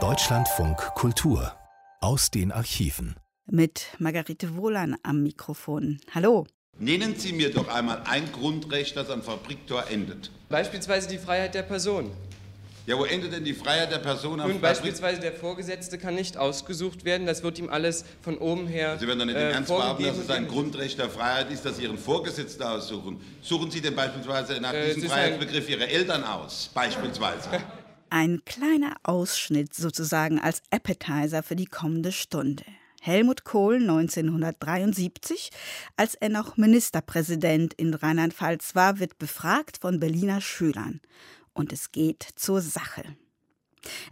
Deutschlandfunk Kultur aus den Archiven. Mit Margarete Wohlan am Mikrofon. Hallo. Nennen Sie mir doch einmal ein Grundrecht, das am Fabriktor endet. Beispielsweise die Freiheit der Person. Ja, wo endet denn die Freiheit der Person am Nun, beispielsweise der Vorgesetzte kann nicht ausgesucht werden, das wird ihm alles von oben her Sie werden doch nicht im äh, Ernst behaupten, dass es ein und- Grundrecht der Freiheit ist, dass Sie Ihren Vorgesetzten aussuchen. Suchen Sie denn beispielsweise nach Äh, es diesem Freiheitsbegriff Ihre Eltern aus? Beispielsweise. Ein kleiner Ausschnitt sozusagen als Appetizer für die kommende Stunde. Helmut Kohl 1973, als er noch Ministerpräsident in Rheinland-Pfalz war, wird befragt von Berliner Schülern. Und es geht zur Sache.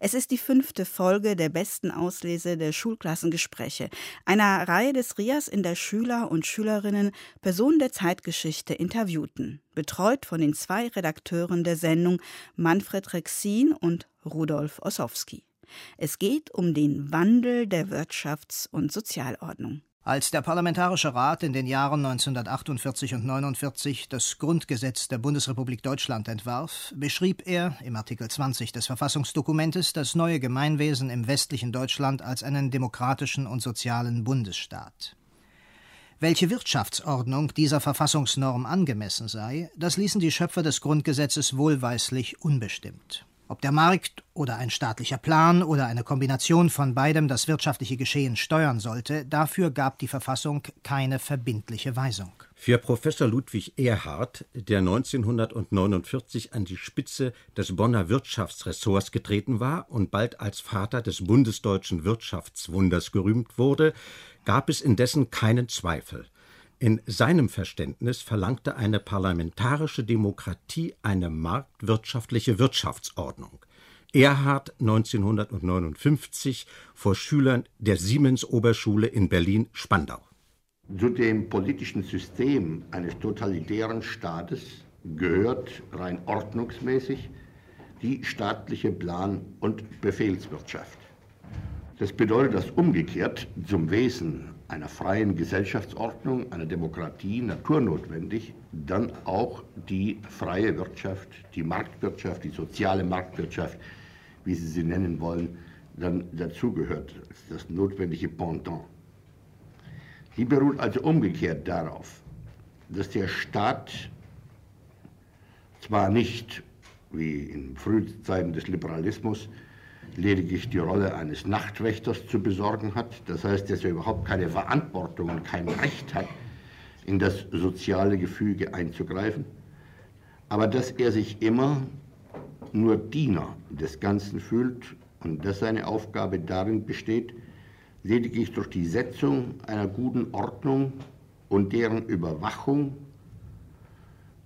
Es ist die fünfte Folge der besten Auslese der Schulklassengespräche, einer Reihe des RIAS, in der Schüler und Schülerinnen Personen der Zeitgeschichte interviewten, betreut von den zwei Redakteuren der Sendung Manfred Rexin und Rudolf Ossowski. Es geht um den Wandel der Wirtschafts- und Sozialordnung. Als der Parlamentarische Rat in den Jahren 1948 und 49 das Grundgesetz der Bundesrepublik Deutschland entwarf, beschrieb er im Artikel 20 des Verfassungsdokumentes das neue Gemeinwesen im westlichen Deutschland als einen demokratischen und sozialen Bundesstaat. Welche Wirtschaftsordnung dieser Verfassungsnorm angemessen sei, das ließen die Schöpfer des Grundgesetzes wohlweislich unbestimmt. Ob der Markt oder ein staatlicher Plan oder eine Kombination von beidem das wirtschaftliche Geschehen steuern sollte, dafür gab die Verfassung keine verbindliche Weisung. Für Professor Ludwig Erhard, der 1949 an die Spitze des Bonner Wirtschaftsressorts getreten war und bald als Vater des bundesdeutschen Wirtschaftswunders gerühmt wurde, gab es indessen keinen Zweifel. In seinem Verständnis verlangte eine parlamentarische Demokratie eine marktwirtschaftliche Wirtschaftsordnung. Erhard 1959 vor Schülern der Siemens-Oberschule in Berlin-Spandau. Zu dem politischen System eines totalitären Staates gehört rein ordnungsmäßig die staatliche Plan- und Befehlswirtschaft. Das bedeutet, dass umgekehrt zum Wesen einer freien Gesellschaftsordnung, einer Demokratie naturnotwendig dann auch die freie Wirtschaft, die Marktwirtschaft, die soziale Marktwirtschaft, wie Sie sie nennen wollen, dann dazugehört. Das notwendige Pendant. Sie beruht also umgekehrt darauf, dass der Staat zwar nicht, wie in Frühzeiten des Liberalismus, lediglich die Rolle eines Nachtwächters zu besorgen hat, das heißt, dass er überhaupt keine Verantwortung und kein Recht hat, in das soziale Gefüge einzugreifen, aber dass er sich immer nur Diener des Ganzen fühlt und dass seine Aufgabe darin besteht, lediglich durch die Setzung einer guten Ordnung und deren Überwachung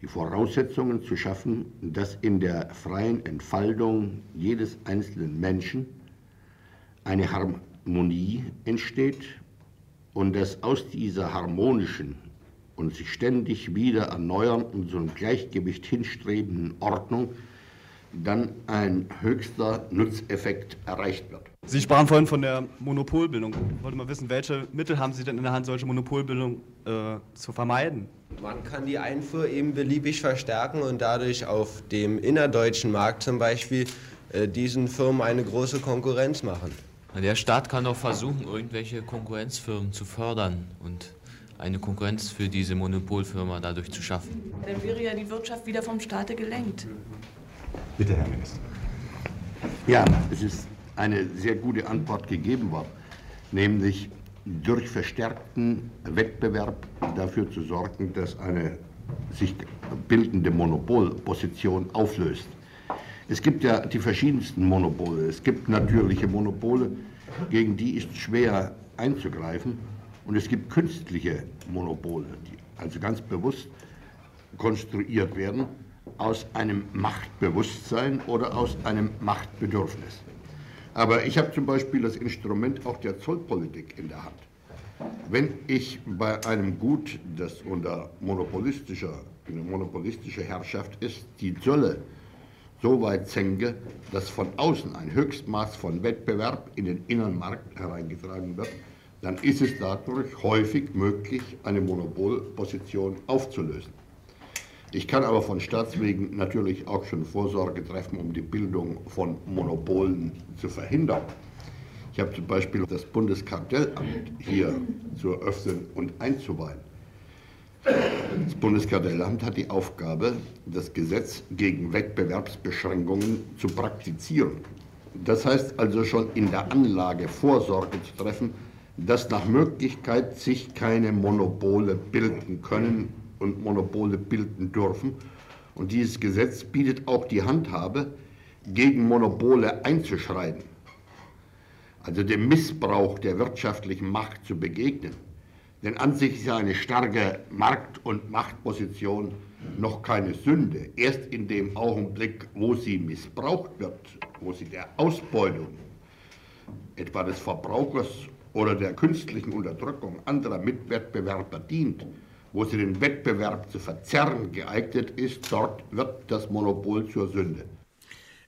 die Voraussetzungen zu schaffen, dass in der freien Entfaltung jedes einzelnen Menschen eine Harmonie entsteht und dass aus dieser harmonischen und sich ständig wieder erneuernden, so einem Gleichgewicht hinstrebenden Ordnung dann ein höchster Nutzeffekt erreicht wird. Sie sprachen vorhin von der Monopolbildung. Ich wollte mal wissen, welche Mittel haben Sie denn in der Hand, solche Monopolbildung äh, zu vermeiden? Man kann die Einfuhr eben beliebig verstärken und dadurch auf dem innerdeutschen Markt zum Beispiel äh, diesen Firmen eine große Konkurrenz machen. Der Staat kann auch versuchen, irgendwelche Konkurrenzfirmen zu fördern und eine Konkurrenz für diese Monopolfirma dadurch zu schaffen. Dann wäre ja die Wirtschaft wieder vom Staate gelenkt. Bitte, Herr Minister. Ja, es ist eine sehr gute Antwort gegeben worden, nämlich durch verstärkten Wettbewerb dafür zu sorgen, dass eine sich bildende Monopolposition auflöst. Es gibt ja die verschiedensten Monopole. Es gibt natürliche Monopole, gegen die ist schwer einzugreifen. Und es gibt künstliche Monopole, die also ganz bewusst konstruiert werden aus einem Machtbewusstsein oder aus einem Machtbedürfnis. Aber ich habe zum Beispiel das Instrument auch der Zollpolitik in der Hand. Wenn ich bei einem Gut, das unter monopolistischer, eine monopolistische Herrschaft ist, die Zölle so weit senke, dass von außen ein Höchstmaß von Wettbewerb in den inneren Markt hereingetragen wird, dann ist es dadurch häufig möglich, eine Monopolposition aufzulösen. Ich kann aber von Staatswegen natürlich auch schon Vorsorge treffen, um die Bildung von Monopolen zu verhindern. Ich habe zum Beispiel das Bundeskartellamt hier zu eröffnen und einzuweihen. Das Bundeskartellamt hat die Aufgabe, das Gesetz gegen Wettbewerbsbeschränkungen zu praktizieren. Das heißt also schon in der Anlage Vorsorge zu treffen, dass nach Möglichkeit sich keine Monopole bilden können und Monopole bilden dürfen. Und dieses Gesetz bietet auch die Handhabe, gegen Monopole einzuschreiten also dem Missbrauch der wirtschaftlichen Macht zu begegnen. Denn an sich ist ja eine starke Markt- und Machtposition noch keine Sünde. Erst in dem Augenblick, wo sie missbraucht wird, wo sie der Ausbeutung etwa des Verbrauchers oder der künstlichen Unterdrückung anderer Mitwettbewerber dient, wo sie den Wettbewerb zu verzerren geeignet ist, dort wird das Monopol zur Sünde.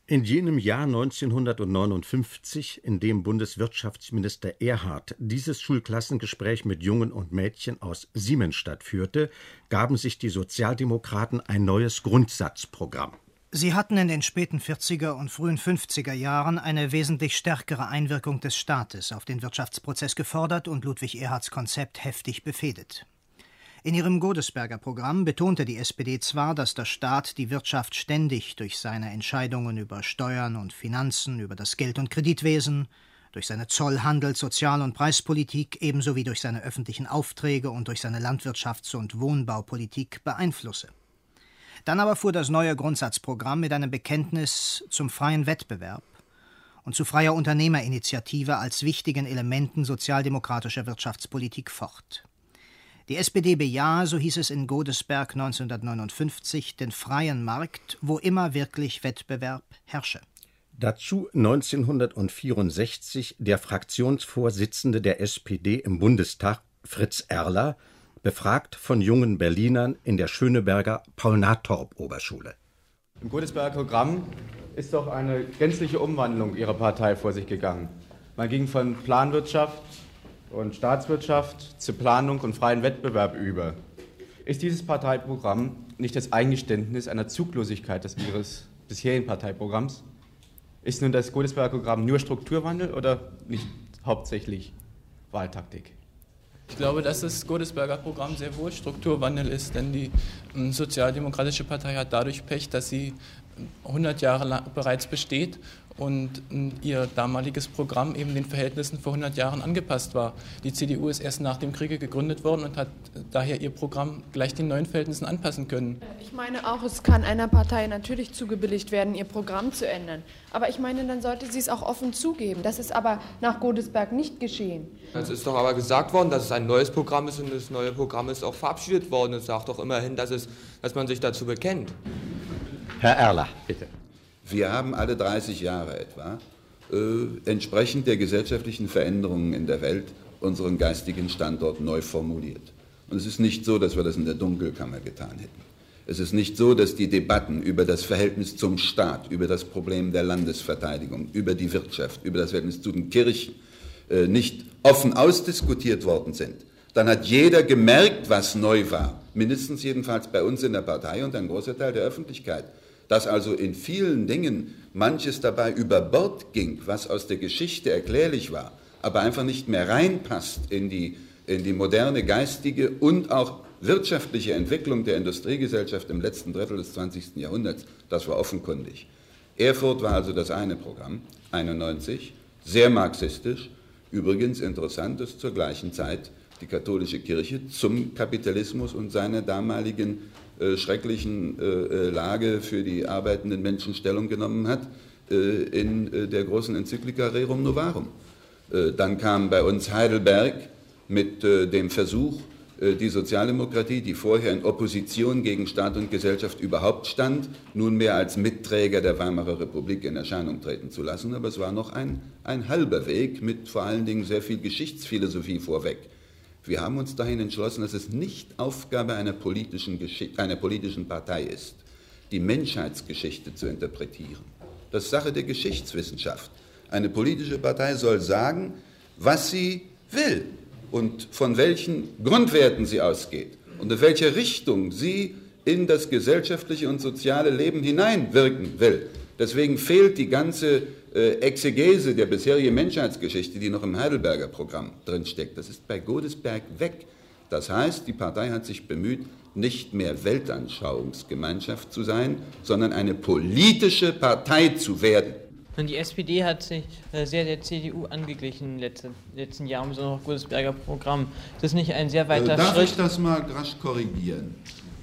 In jenem Jahr 1959, in dem Bundeswirtschaftsminister Erhard dieses Schulklassengespräch mit Jungen und Mädchen aus Siemensstadt führte, gaben sich die Sozialdemokraten ein neues Grundsatzprogramm. Sie hatten in den späten 40er und frühen 50er Jahren eine wesentlich stärkere Einwirkung des Staates auf den Wirtschaftsprozess gefordert und Ludwig Erhards Konzept heftig befehdet. In ihrem Godesberger Programm betonte die SPD zwar, dass der Staat die Wirtschaft ständig durch seine Entscheidungen über Steuern und Finanzen, über das Geld- und Kreditwesen, durch seine Zoll-, Handels-, Sozial- und Preispolitik ebenso wie durch seine öffentlichen Aufträge und durch seine Landwirtschafts- und Wohnbaupolitik beeinflusse. Dann aber fuhr das neue Grundsatzprogramm mit einem Bekenntnis zum freien Wettbewerb und zu freier Unternehmerinitiative als wichtigen Elementen sozialdemokratischer Wirtschaftspolitik fort. Die SPD bejahe, so hieß es in Godesberg 1959, den freien Markt, wo immer wirklich Wettbewerb herrsche. Dazu 1964 der Fraktionsvorsitzende der SPD im Bundestag, Fritz Erler, befragt von jungen Berlinern in der Schöneberger Paul-Natorp-Oberschule. Im Godesberger Programm ist doch eine gänzliche Umwandlung Ihrer Partei vor sich gegangen. Man ging von Planwirtschaft und Staatswirtschaft zur Planung und freien Wettbewerb über. Ist dieses Parteiprogramm nicht das Eingeständnis einer Zuglosigkeit des Ihres bisherigen Parteiprogramms? Ist nun das Godesberger Programm nur Strukturwandel oder nicht hauptsächlich Wahltaktik? Ich glaube, dass das Godesberger Programm sehr wohl Strukturwandel ist, denn die ähm, Sozialdemokratische Partei hat dadurch Pech, dass sie 100 Jahre lang bereits besteht und ihr damaliges Programm eben den Verhältnissen vor 100 Jahren angepasst war. Die CDU ist erst nach dem Kriege gegründet worden und hat daher ihr Programm gleich den neuen Verhältnissen anpassen können. Ich meine auch, es kann einer Partei natürlich zugebilligt werden, ihr Programm zu ändern. Aber ich meine, dann sollte sie es auch offen zugeben. Das ist aber nach Godesberg nicht geschehen. Es ist doch aber gesagt worden, dass es ein neues Programm ist und das neue Programm ist auch verabschiedet worden. Es sagt doch immerhin, dass, es, dass man sich dazu bekennt. Herr Erler, bitte. Wir haben alle 30 Jahre etwa äh, entsprechend der gesellschaftlichen Veränderungen in der Welt unseren geistigen Standort neu formuliert. Und es ist nicht so, dass wir das in der Dunkelkammer getan hätten. Es ist nicht so, dass die Debatten über das Verhältnis zum Staat, über das Problem der Landesverteidigung, über die Wirtschaft, über das Verhältnis zu den Kirchen äh, nicht offen ausdiskutiert worden sind. Dann hat jeder gemerkt, was neu war, mindestens jedenfalls bei uns in der Partei und ein großer Teil der Öffentlichkeit dass also in vielen Dingen manches dabei über Bord ging, was aus der Geschichte erklärlich war, aber einfach nicht mehr reinpasst in die, in die moderne geistige und auch wirtschaftliche Entwicklung der Industriegesellschaft im letzten Drittel des 20. Jahrhunderts, das war offenkundig. Erfurt war also das eine Programm, 91, sehr marxistisch, übrigens interessant ist zur gleichen Zeit die katholische Kirche zum Kapitalismus und seiner damaligen äh, schrecklichen äh, äh, Lage für die arbeitenden Menschen Stellung genommen hat in der großen Enzyklika Rerum Novarum. Dann kam bei uns Heidelberg mit dem Versuch, die Sozialdemokratie, die vorher in Opposition gegen Staat und Gesellschaft überhaupt stand, nunmehr als Mitträger der Weimarer Republik in Erscheinung treten zu lassen. Aber es war noch ein, ein halber Weg mit vor allen Dingen sehr viel Geschichtsphilosophie vorweg. Wir haben uns dahin entschlossen, dass es nicht Aufgabe einer politischen, einer politischen Partei ist, die Menschheitsgeschichte zu interpretieren. Das ist Sache der Geschichtswissenschaft. Eine politische Partei soll sagen, was sie will und von welchen Grundwerten sie ausgeht und in welcher Richtung sie in das gesellschaftliche und soziale Leben hineinwirken will. Deswegen fehlt die ganze Exegese der bisherigen Menschheitsgeschichte, die noch im Heidelberger Programm drinsteckt. Das ist bei Godesberg weg. Das heißt, die Partei hat sich bemüht, nicht mehr Weltanschauungsgemeinschaft zu sein, sondern eine politische Partei zu werden. Und die SPD hat sich äh, sehr der CDU angeglichen in den letzten, letzten Jahren, besonders auch Godesberger Programm. Das ist nicht ein sehr weiter äh, Darf Schritt. ich das mal rasch korrigieren?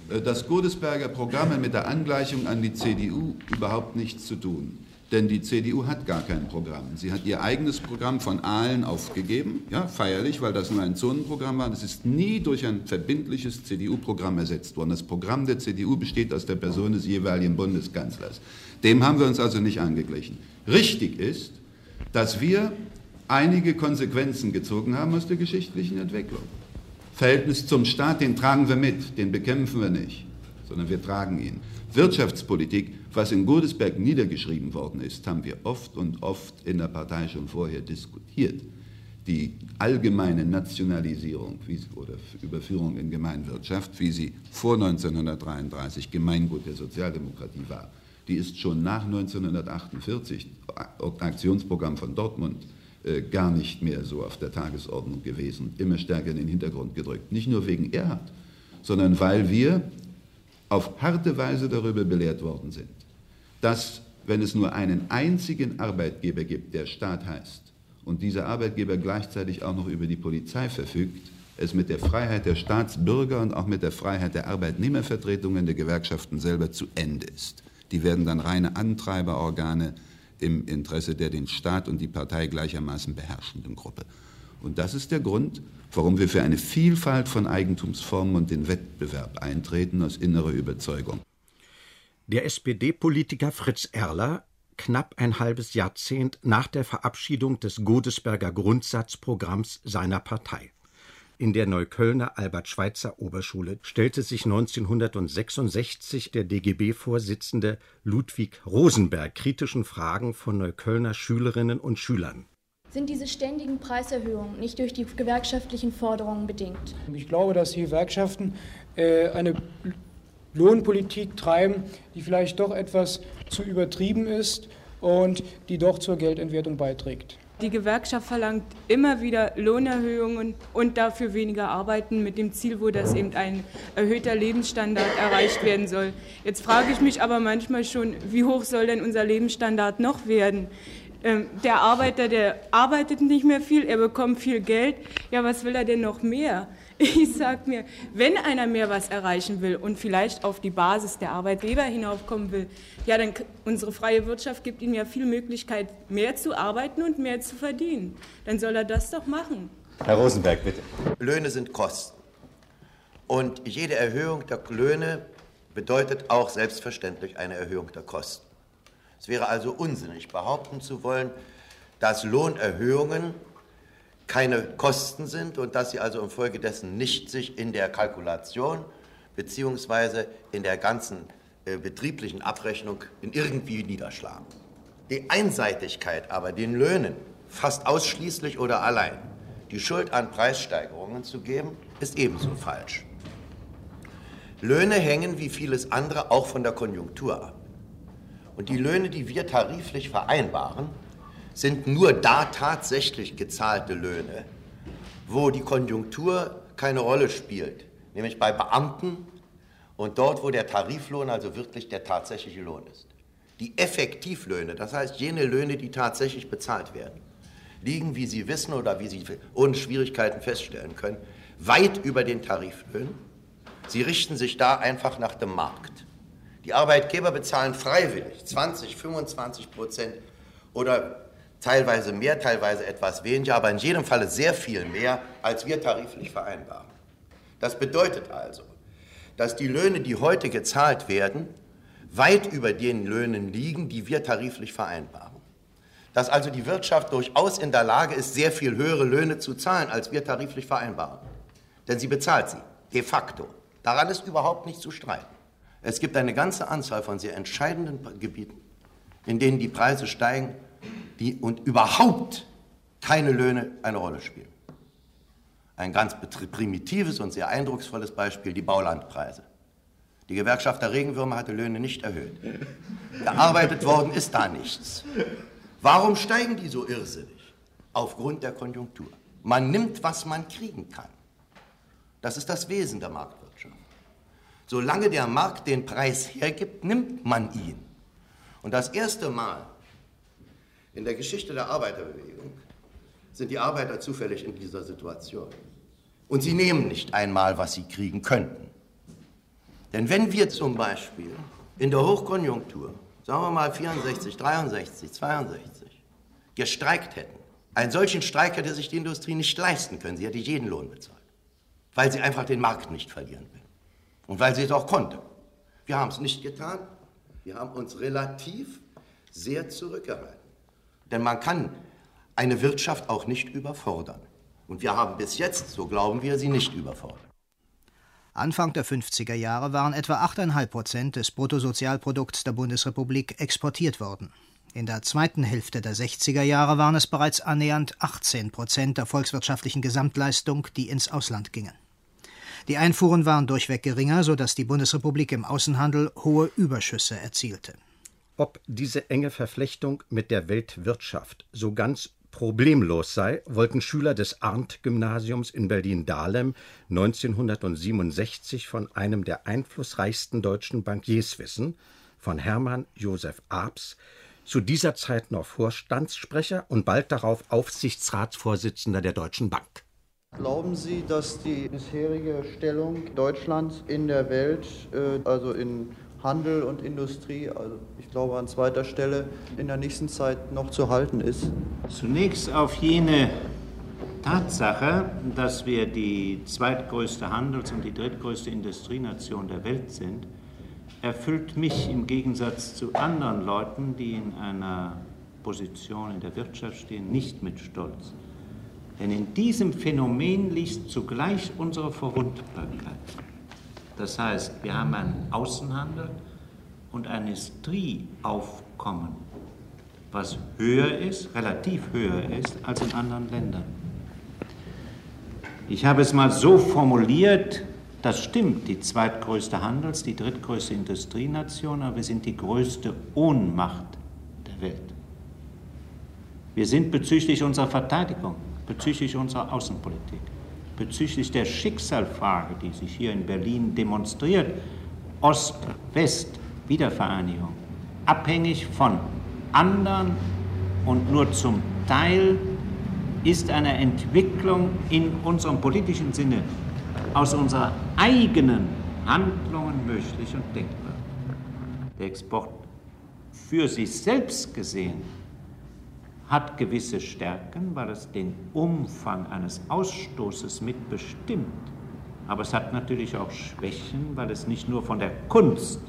Äh, das Godesberger Programm hat mit der Angleichung an die CDU überhaupt nichts zu tun. Denn die CDU hat gar kein Programm. Sie hat ihr eigenes Programm von Aalen aufgegeben, ja, feierlich, weil das nur ein Zonenprogramm war. Das ist nie durch ein verbindliches CDU-Programm ersetzt worden. Das Programm der CDU besteht aus der Person des jeweiligen Bundeskanzlers. Dem haben wir uns also nicht angeglichen. Richtig ist, dass wir einige Konsequenzen gezogen haben aus der geschichtlichen Entwicklung. Verhältnis zum Staat, den tragen wir mit, den bekämpfen wir nicht, sondern wir tragen ihn. Wirtschaftspolitik, was in Godesberg niedergeschrieben worden ist, haben wir oft und oft in der Partei schon vorher diskutiert. Die allgemeine Nationalisierung oder Überführung in Gemeinwirtschaft, wie sie vor 1933 Gemeingut der Sozialdemokratie war, die ist schon nach 1948, Aktionsprogramm von Dortmund, äh, gar nicht mehr so auf der Tagesordnung gewesen, immer stärker in den Hintergrund gedrückt. Nicht nur wegen Erhard, sondern weil wir auf harte Weise darüber belehrt worden sind, dass wenn es nur einen einzigen Arbeitgeber gibt, der Staat heißt, und dieser Arbeitgeber gleichzeitig auch noch über die Polizei verfügt, es mit der Freiheit der Staatsbürger und auch mit der Freiheit der Arbeitnehmervertretungen der Gewerkschaften selber zu Ende ist. Die werden dann reine Antreiberorgane im Interesse der den Staat und die Partei gleichermaßen beherrschenden Gruppe. Und das ist der Grund, warum wir für eine Vielfalt von Eigentumsformen und den Wettbewerb eintreten, aus innerer Überzeugung. Der SPD-Politiker Fritz Erler, knapp ein halbes Jahrzehnt nach der Verabschiedung des Godesberger Grundsatzprogramms seiner Partei. In der Neuköllner Albert-Schweitzer Oberschule stellte sich 1966 der DGB-Vorsitzende Ludwig Rosenberg kritischen Fragen von Neuköllner Schülerinnen und Schülern. Sind diese ständigen Preiserhöhungen nicht durch die gewerkschaftlichen Forderungen bedingt? Ich glaube, dass die Gewerkschaften äh, eine Lohnpolitik treiben, die vielleicht doch etwas zu übertrieben ist und die doch zur Geldentwertung beiträgt. Die Gewerkschaft verlangt immer wieder Lohnerhöhungen und dafür weniger Arbeiten mit dem Ziel, wo das eben ein erhöhter Lebensstandard erreicht werden soll. Jetzt frage ich mich aber manchmal schon, wie hoch soll denn unser Lebensstandard noch werden? Ähm, der Arbeiter, der arbeitet nicht mehr viel, er bekommt viel Geld. Ja, was will er denn noch mehr? Ich sage mir, wenn einer mehr was erreichen will und vielleicht auf die Basis der Arbeitgeber hinaufkommen will, ja, dann unsere freie Wirtschaft gibt ihm ja viel Möglichkeit, mehr zu arbeiten und mehr zu verdienen. Dann soll er das doch machen. Herr Rosenberg, bitte. Löhne sind Kosten. Und jede Erhöhung der Löhne bedeutet auch selbstverständlich eine Erhöhung der Kosten. Es wäre also unsinnig, behaupten zu wollen, dass Lohnerhöhungen keine Kosten sind und dass sie also infolgedessen nicht sich in der Kalkulation beziehungsweise in der ganzen äh, betrieblichen Abrechnung in irgendwie niederschlagen. Die Einseitigkeit aber, den Löhnen fast ausschließlich oder allein die Schuld an Preissteigerungen zu geben, ist ebenso falsch. Löhne hängen wie vieles andere auch von der Konjunktur ab. Und die Löhne, die wir tariflich vereinbaren, sind nur da tatsächlich gezahlte Löhne, wo die Konjunktur keine Rolle spielt, nämlich bei Beamten und dort, wo der Tariflohn also wirklich der tatsächliche Lohn ist. Die Effektivlöhne, das heißt jene Löhne, die tatsächlich bezahlt werden, liegen, wie Sie wissen oder wie Sie ohne Schwierigkeiten feststellen können, weit über den Tariflöhnen. Sie richten sich da einfach nach dem Markt. Die Arbeitgeber bezahlen freiwillig 20, 25 Prozent oder teilweise mehr, teilweise etwas weniger, aber in jedem Falle sehr viel mehr, als wir tariflich vereinbaren. Das bedeutet also, dass die Löhne, die heute gezahlt werden, weit über den Löhnen liegen, die wir tariflich vereinbaren. Dass also die Wirtschaft durchaus in der Lage ist, sehr viel höhere Löhne zu zahlen, als wir tariflich vereinbaren. Denn sie bezahlt sie, de facto. Daran ist überhaupt nicht zu streiten. Es gibt eine ganze Anzahl von sehr entscheidenden Gebieten, in denen die Preise steigen die, und überhaupt keine Löhne eine Rolle spielen. Ein ganz primitives und sehr eindrucksvolles Beispiel, die Baulandpreise. Die Gewerkschaft der Regenwürmer hatte Löhne nicht erhöht. Gearbeitet worden ist da nichts. Warum steigen die so irrsinnig? Aufgrund der Konjunktur. Man nimmt, was man kriegen kann. Das ist das Wesen der Marktwirtschaft. Solange der Markt den Preis hergibt, nimmt man ihn. Und das erste Mal in der Geschichte der Arbeiterbewegung sind die Arbeiter zufällig in dieser Situation. Und sie nehmen nicht einmal, was sie kriegen könnten. Denn wenn wir zum Beispiel in der Hochkonjunktur, sagen wir mal 64, 63, 62, gestreikt hätten, einen solchen Streik hätte sich die Industrie nicht leisten können. Sie hätte jeden Lohn bezahlt, weil sie einfach den Markt nicht verlieren will. Und weil sie es auch konnte. Wir haben es nicht getan. Wir haben uns relativ sehr zurückgehalten. Denn man kann eine Wirtschaft auch nicht überfordern. Und wir haben bis jetzt, so glauben wir, sie nicht überfordert. Anfang der 50er Jahre waren etwa 8,5 Prozent des Bruttosozialprodukts der Bundesrepublik exportiert worden. In der zweiten Hälfte der 60er Jahre waren es bereits annähernd 18 Prozent der volkswirtschaftlichen Gesamtleistung, die ins Ausland gingen. Die Einfuhren waren durchweg geringer, sodass die Bundesrepublik im Außenhandel hohe Überschüsse erzielte. Ob diese enge Verflechtung mit der Weltwirtschaft so ganz problemlos sei, wollten Schüler des Arndt-Gymnasiums in Berlin-Dahlem 1967 von einem der einflussreichsten deutschen Bankiers wissen, von Hermann Josef Abs, zu dieser Zeit noch Vorstandssprecher und bald darauf Aufsichtsratsvorsitzender der Deutschen Bank. Glauben Sie, dass die bisherige Stellung Deutschlands in der Welt, äh, also in Handel und Industrie, also ich glaube an zweiter Stelle, in der nächsten Zeit noch zu halten ist? Zunächst auf jene Tatsache, dass wir die zweitgrößte Handels- und die drittgrößte Industrienation der Welt sind, erfüllt mich im Gegensatz zu anderen Leuten, die in einer Position in der Wirtschaft stehen, nicht mit Stolz. Denn in diesem Phänomen liegt zugleich unsere Verwundbarkeit. Das heißt, wir haben einen Außenhandel und ein Industrieaufkommen, was höher ist, relativ höher ist als in anderen Ländern. Ich habe es mal so formuliert, das stimmt, die zweitgrößte Handels-, die drittgrößte Industrienation, aber wir sind die größte Ohnmacht der Welt. Wir sind bezüglich unserer Verteidigung, bezüglich unserer Außenpolitik, bezüglich der Schicksalfrage, die sich hier in Berlin demonstriert, Ost-West, Wiedervereinigung, abhängig von anderen und nur zum Teil ist eine Entwicklung in unserem politischen Sinne aus unserer eigenen Handlungen möglich und denkbar. Der Export für sich selbst gesehen hat gewisse Stärken, weil es den Umfang eines Ausstoßes mitbestimmt. Aber es hat natürlich auch Schwächen, weil es nicht nur von der Kunst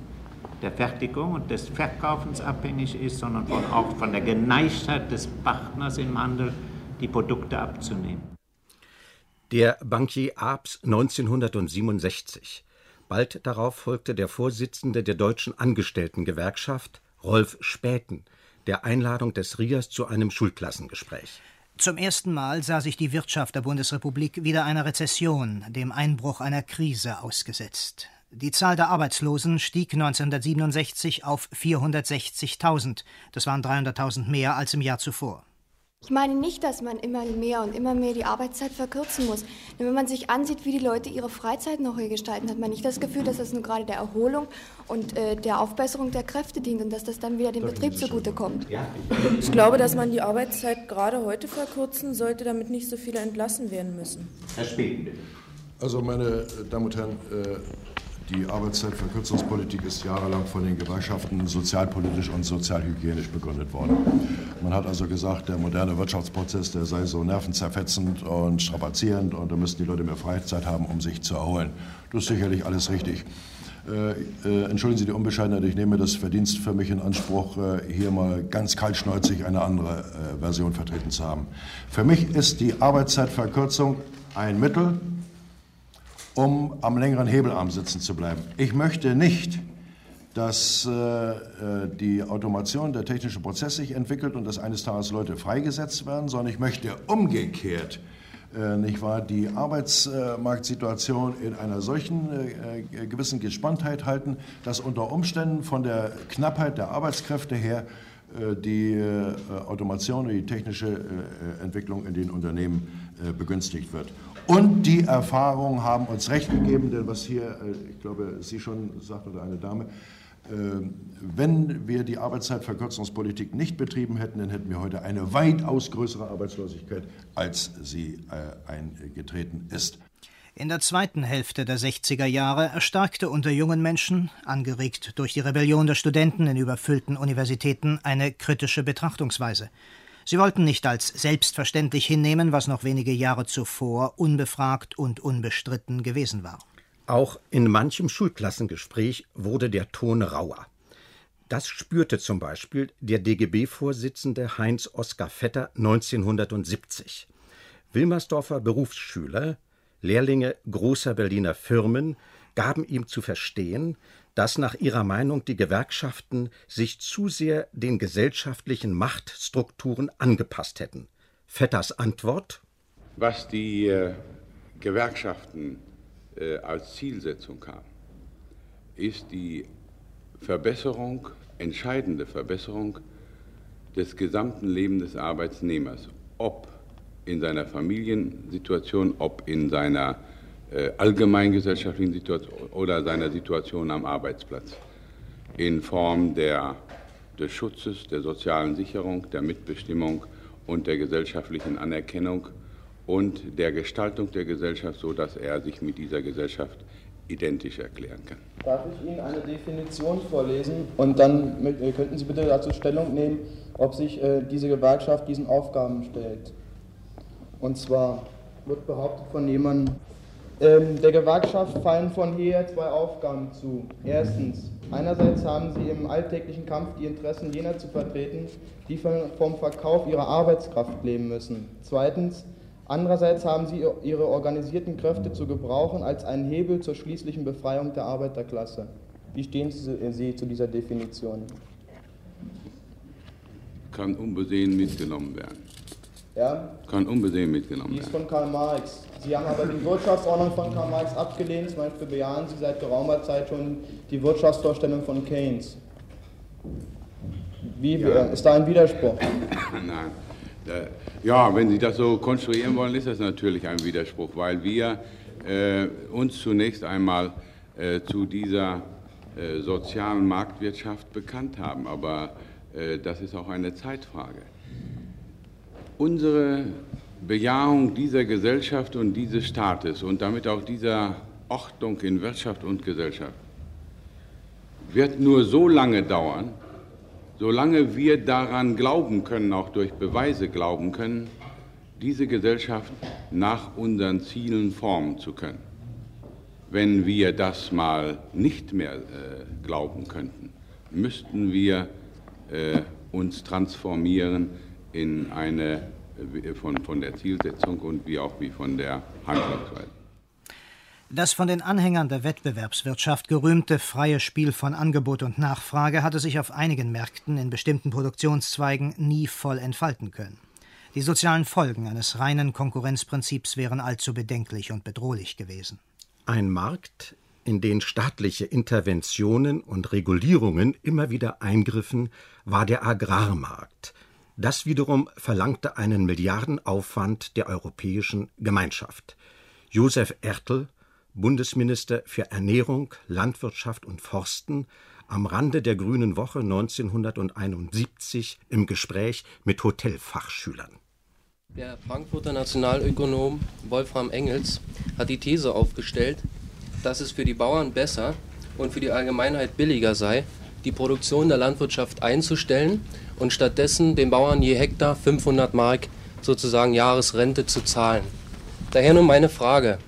der Fertigung und des Verkaufens abhängig ist, sondern von, auch von der Geneigtheit des Partners im Handel, die Produkte abzunehmen. Der Bankier Abs 1967. Bald darauf folgte der Vorsitzende der Deutschen Angestelltengewerkschaft, Rolf Späten, der Einladung des Rias zu einem Schulklassengespräch. Zum ersten Mal sah sich die Wirtschaft der Bundesrepublik wieder einer Rezession, dem Einbruch einer Krise ausgesetzt. Die Zahl der Arbeitslosen stieg 1967 auf 460.000. Das waren 300.000 mehr als im Jahr zuvor. Ich meine nicht, dass man immer mehr und immer mehr die Arbeitszeit verkürzen muss. Denn wenn man sich ansieht, wie die Leute ihre Freizeit noch hier gestalten, hat man nicht das Gefühl, dass das nur gerade der Erholung und äh, der Aufbesserung der Kräfte dient und dass das dann wieder dem Betrieb zugutekommt. Ich glaube, dass man die Arbeitszeit gerade heute verkürzen sollte, damit nicht so viele entlassen werden müssen. Herr Speten, bitte. Also, meine Damen und Herren, äh, die Arbeitszeitverkürzungspolitik ist jahrelang von den Gewerkschaften sozialpolitisch und sozialhygienisch begründet worden. Man hat also gesagt, der moderne Wirtschaftsprozess, der sei so nervenzerfetzend und strapazierend und da müssten die Leute mehr Freizeit haben, um sich zu erholen. Das ist sicherlich alles richtig. Äh, äh, entschuldigen Sie die Unbescheidenheit, ich nehme das Verdienst für mich in Anspruch, äh, hier mal ganz kaltschnäuzig eine andere äh, Version vertreten zu haben. Für mich ist die Arbeitszeitverkürzung ein Mittel, um am längeren Hebelarm sitzen zu bleiben. Ich möchte nicht, dass äh, die Automation, der technische Prozess sich entwickelt und dass eines Tages Leute freigesetzt werden, sondern ich möchte umgekehrt äh, nicht wahr, die Arbeitsmarktsituation in einer solchen äh, gewissen Gespanntheit halten, dass unter Umständen von der Knappheit der Arbeitskräfte her äh, die Automation und die technische Entwicklung in den Unternehmen begünstigt wird. Und die Erfahrungen haben uns recht gegeben, denn was hier, ich glaube, Sie schon sagt oder eine Dame, ähm, wenn wir die Arbeitszeitverkürzungspolitik nicht betrieben hätten, dann hätten wir heute eine weitaus größere Arbeitslosigkeit, als sie äh, eingetreten ist. In der zweiten Hälfte der 60er Jahre erstarkte unter jungen Menschen, angeregt durch die Rebellion der Studenten in überfüllten Universitäten, eine kritische Betrachtungsweise. Sie wollten nicht als selbstverständlich hinnehmen, was noch wenige Jahre zuvor unbefragt und unbestritten gewesen war. Auch in manchem Schulklassengespräch wurde der Ton rauer. Das spürte zum Beispiel der DGB-Vorsitzende Heinz Oskar Vetter 1970. Wilmersdorfer Berufsschüler, Lehrlinge großer Berliner Firmen, gaben ihm zu verstehen, dass nach ihrer Meinung die Gewerkschaften sich zu sehr den gesellschaftlichen Machtstrukturen angepasst hätten. Vetters Antwort Was die äh, Gewerkschaften äh, als Zielsetzung haben, ist die Verbesserung, entscheidende Verbesserung des gesamten Lebens des Arbeitnehmers, ob in seiner Familiensituation, ob in seiner allgemeingesellschaftlichen Situation oder seiner Situation am Arbeitsplatz, in Form der, des Schutzes, der sozialen Sicherung, der Mitbestimmung und der gesellschaftlichen Anerkennung und der Gestaltung der Gesellschaft, so dass er sich mit dieser Gesellschaft identisch erklären kann. Darf ich Ihnen eine Definition vorlesen und dann äh, könnten Sie bitte dazu Stellung nehmen, ob sich äh, diese Gewerkschaft diesen Aufgaben stellt. Und zwar wird behauptet von jemandem, ähm, der Gewerkschaft fallen von hier zwei Aufgaben zu. Erstens, einerseits haben sie im alltäglichen Kampf die Interessen jener zu vertreten, die vom Verkauf ihrer Arbeitskraft leben müssen. Zweitens, Andererseits haben sie ihre organisierten Kräfte zu gebrauchen als einen Hebel zur schließlichen Befreiung der Arbeiterklasse. Wie stehen Sie zu dieser Definition? Kann unbesehen mitgenommen werden. Ja? Kann unbesehen mitgenommen werden. Die ist von Karl Marx. Sie haben aber die Wirtschaftsordnung von Karl Marx abgelehnt. Zum Beispiel bejahen Sie seit geraumer Zeit schon die Wirtschaftsvorstellung von Keynes. Wie ja. ist da ein Widerspruch? Nein. Äh, ja, wenn Sie das so konstruieren wollen, ist das natürlich ein Widerspruch, weil wir äh, uns zunächst einmal äh, zu dieser äh, sozialen Marktwirtschaft bekannt haben. Aber äh, das ist auch eine Zeitfrage. Unsere Bejahung dieser Gesellschaft und dieses Staates und damit auch dieser Ordnung in Wirtschaft und Gesellschaft wird nur so lange dauern, solange wir daran glauben können, auch durch Beweise glauben können, diese Gesellschaft nach unseren Zielen formen zu können. Wenn wir das mal nicht mehr äh, glauben könnten, müssten wir äh, uns transformieren in eine von, von der Zielsetzung und wie auch wie von der Handlungsweise. Das von den Anhängern der Wettbewerbswirtschaft gerühmte freie Spiel von Angebot und Nachfrage hatte sich auf einigen Märkten in bestimmten Produktionszweigen nie voll entfalten können. Die sozialen Folgen eines reinen Konkurrenzprinzips wären allzu bedenklich und bedrohlich gewesen. Ein Markt, in den staatliche Interventionen und Regulierungen immer wieder eingriffen, war der Agrarmarkt. Das wiederum verlangte einen Milliardenaufwand der Europäischen Gemeinschaft. Josef Ertl Bundesminister für Ernährung, Landwirtschaft und Forsten, am Rande der Grünen Woche 1971 im Gespräch mit Hotelfachschülern. Der Frankfurter Nationalökonom Wolfram Engels hat die These aufgestellt, dass es für die Bauern besser und für die Allgemeinheit billiger sei, die Produktion der Landwirtschaft einzustellen und stattdessen den Bauern je Hektar 500 Mark sozusagen Jahresrente zu zahlen. Daher nun meine Frage.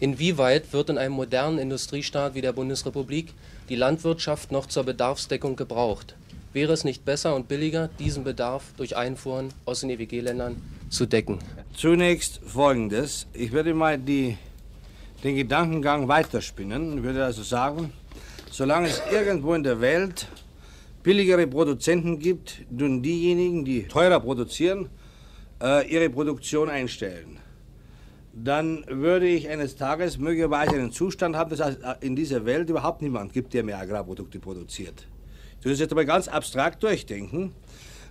Inwieweit wird in einem modernen Industriestaat wie der Bundesrepublik die Landwirtschaft noch zur Bedarfsdeckung gebraucht? Wäre es nicht besser und billiger, diesen Bedarf durch Einfuhren aus den EWG-Ländern zu decken? Zunächst Folgendes. Ich würde mal die, den Gedankengang weiterspinnen. Ich würde also sagen, solange es irgendwo in der Welt billigere Produzenten gibt, tun diejenigen, die teurer produzieren, äh, ihre Produktion einstellen. dann würde ich eines Tages möglicherweise einen Zustand haben, dass es in dieser Welt überhaupt niemand gibt, der mehr Agrarprodukte produziert. Das jetzt aber ganz abstrakt durchdenken,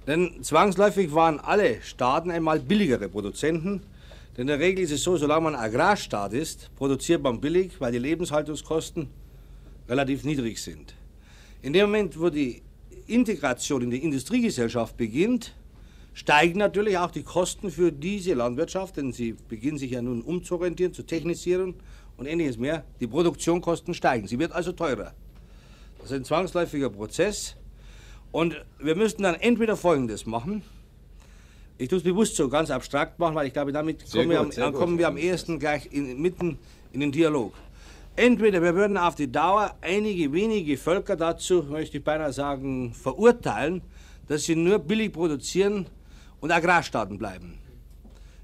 denn zwangsläufig waren alle Staaten einmal billigere Produzenten. Denn in der Regel ist es so, solange man Agrarstaat ist, produziert man billig, weil die Lebenshaltungskosten relativ niedrig sind. In dem Moment, wo die Integration in die Industriegesellschaft beginnt, steigen natürlich auch die Kosten für diese Landwirtschaft, denn sie beginnen sich ja nun umzuorientieren, zu technisieren und ähnliches mehr. Die Produktionskosten steigen. Sie wird also teurer. Das ist ein zwangsläufiger Prozess. Und wir müssten dann entweder Folgendes machen. Ich tue es bewusst so ganz abstrakt machen, weil ich glaube, damit kommen, gut, wir, am, kommen wir am ehesten gleich in, mitten in den Dialog. Entweder wir würden auf die Dauer einige wenige Völker dazu, möchte ich beinahe sagen, verurteilen, dass sie nur billig produzieren und Agrarstaaten bleiben.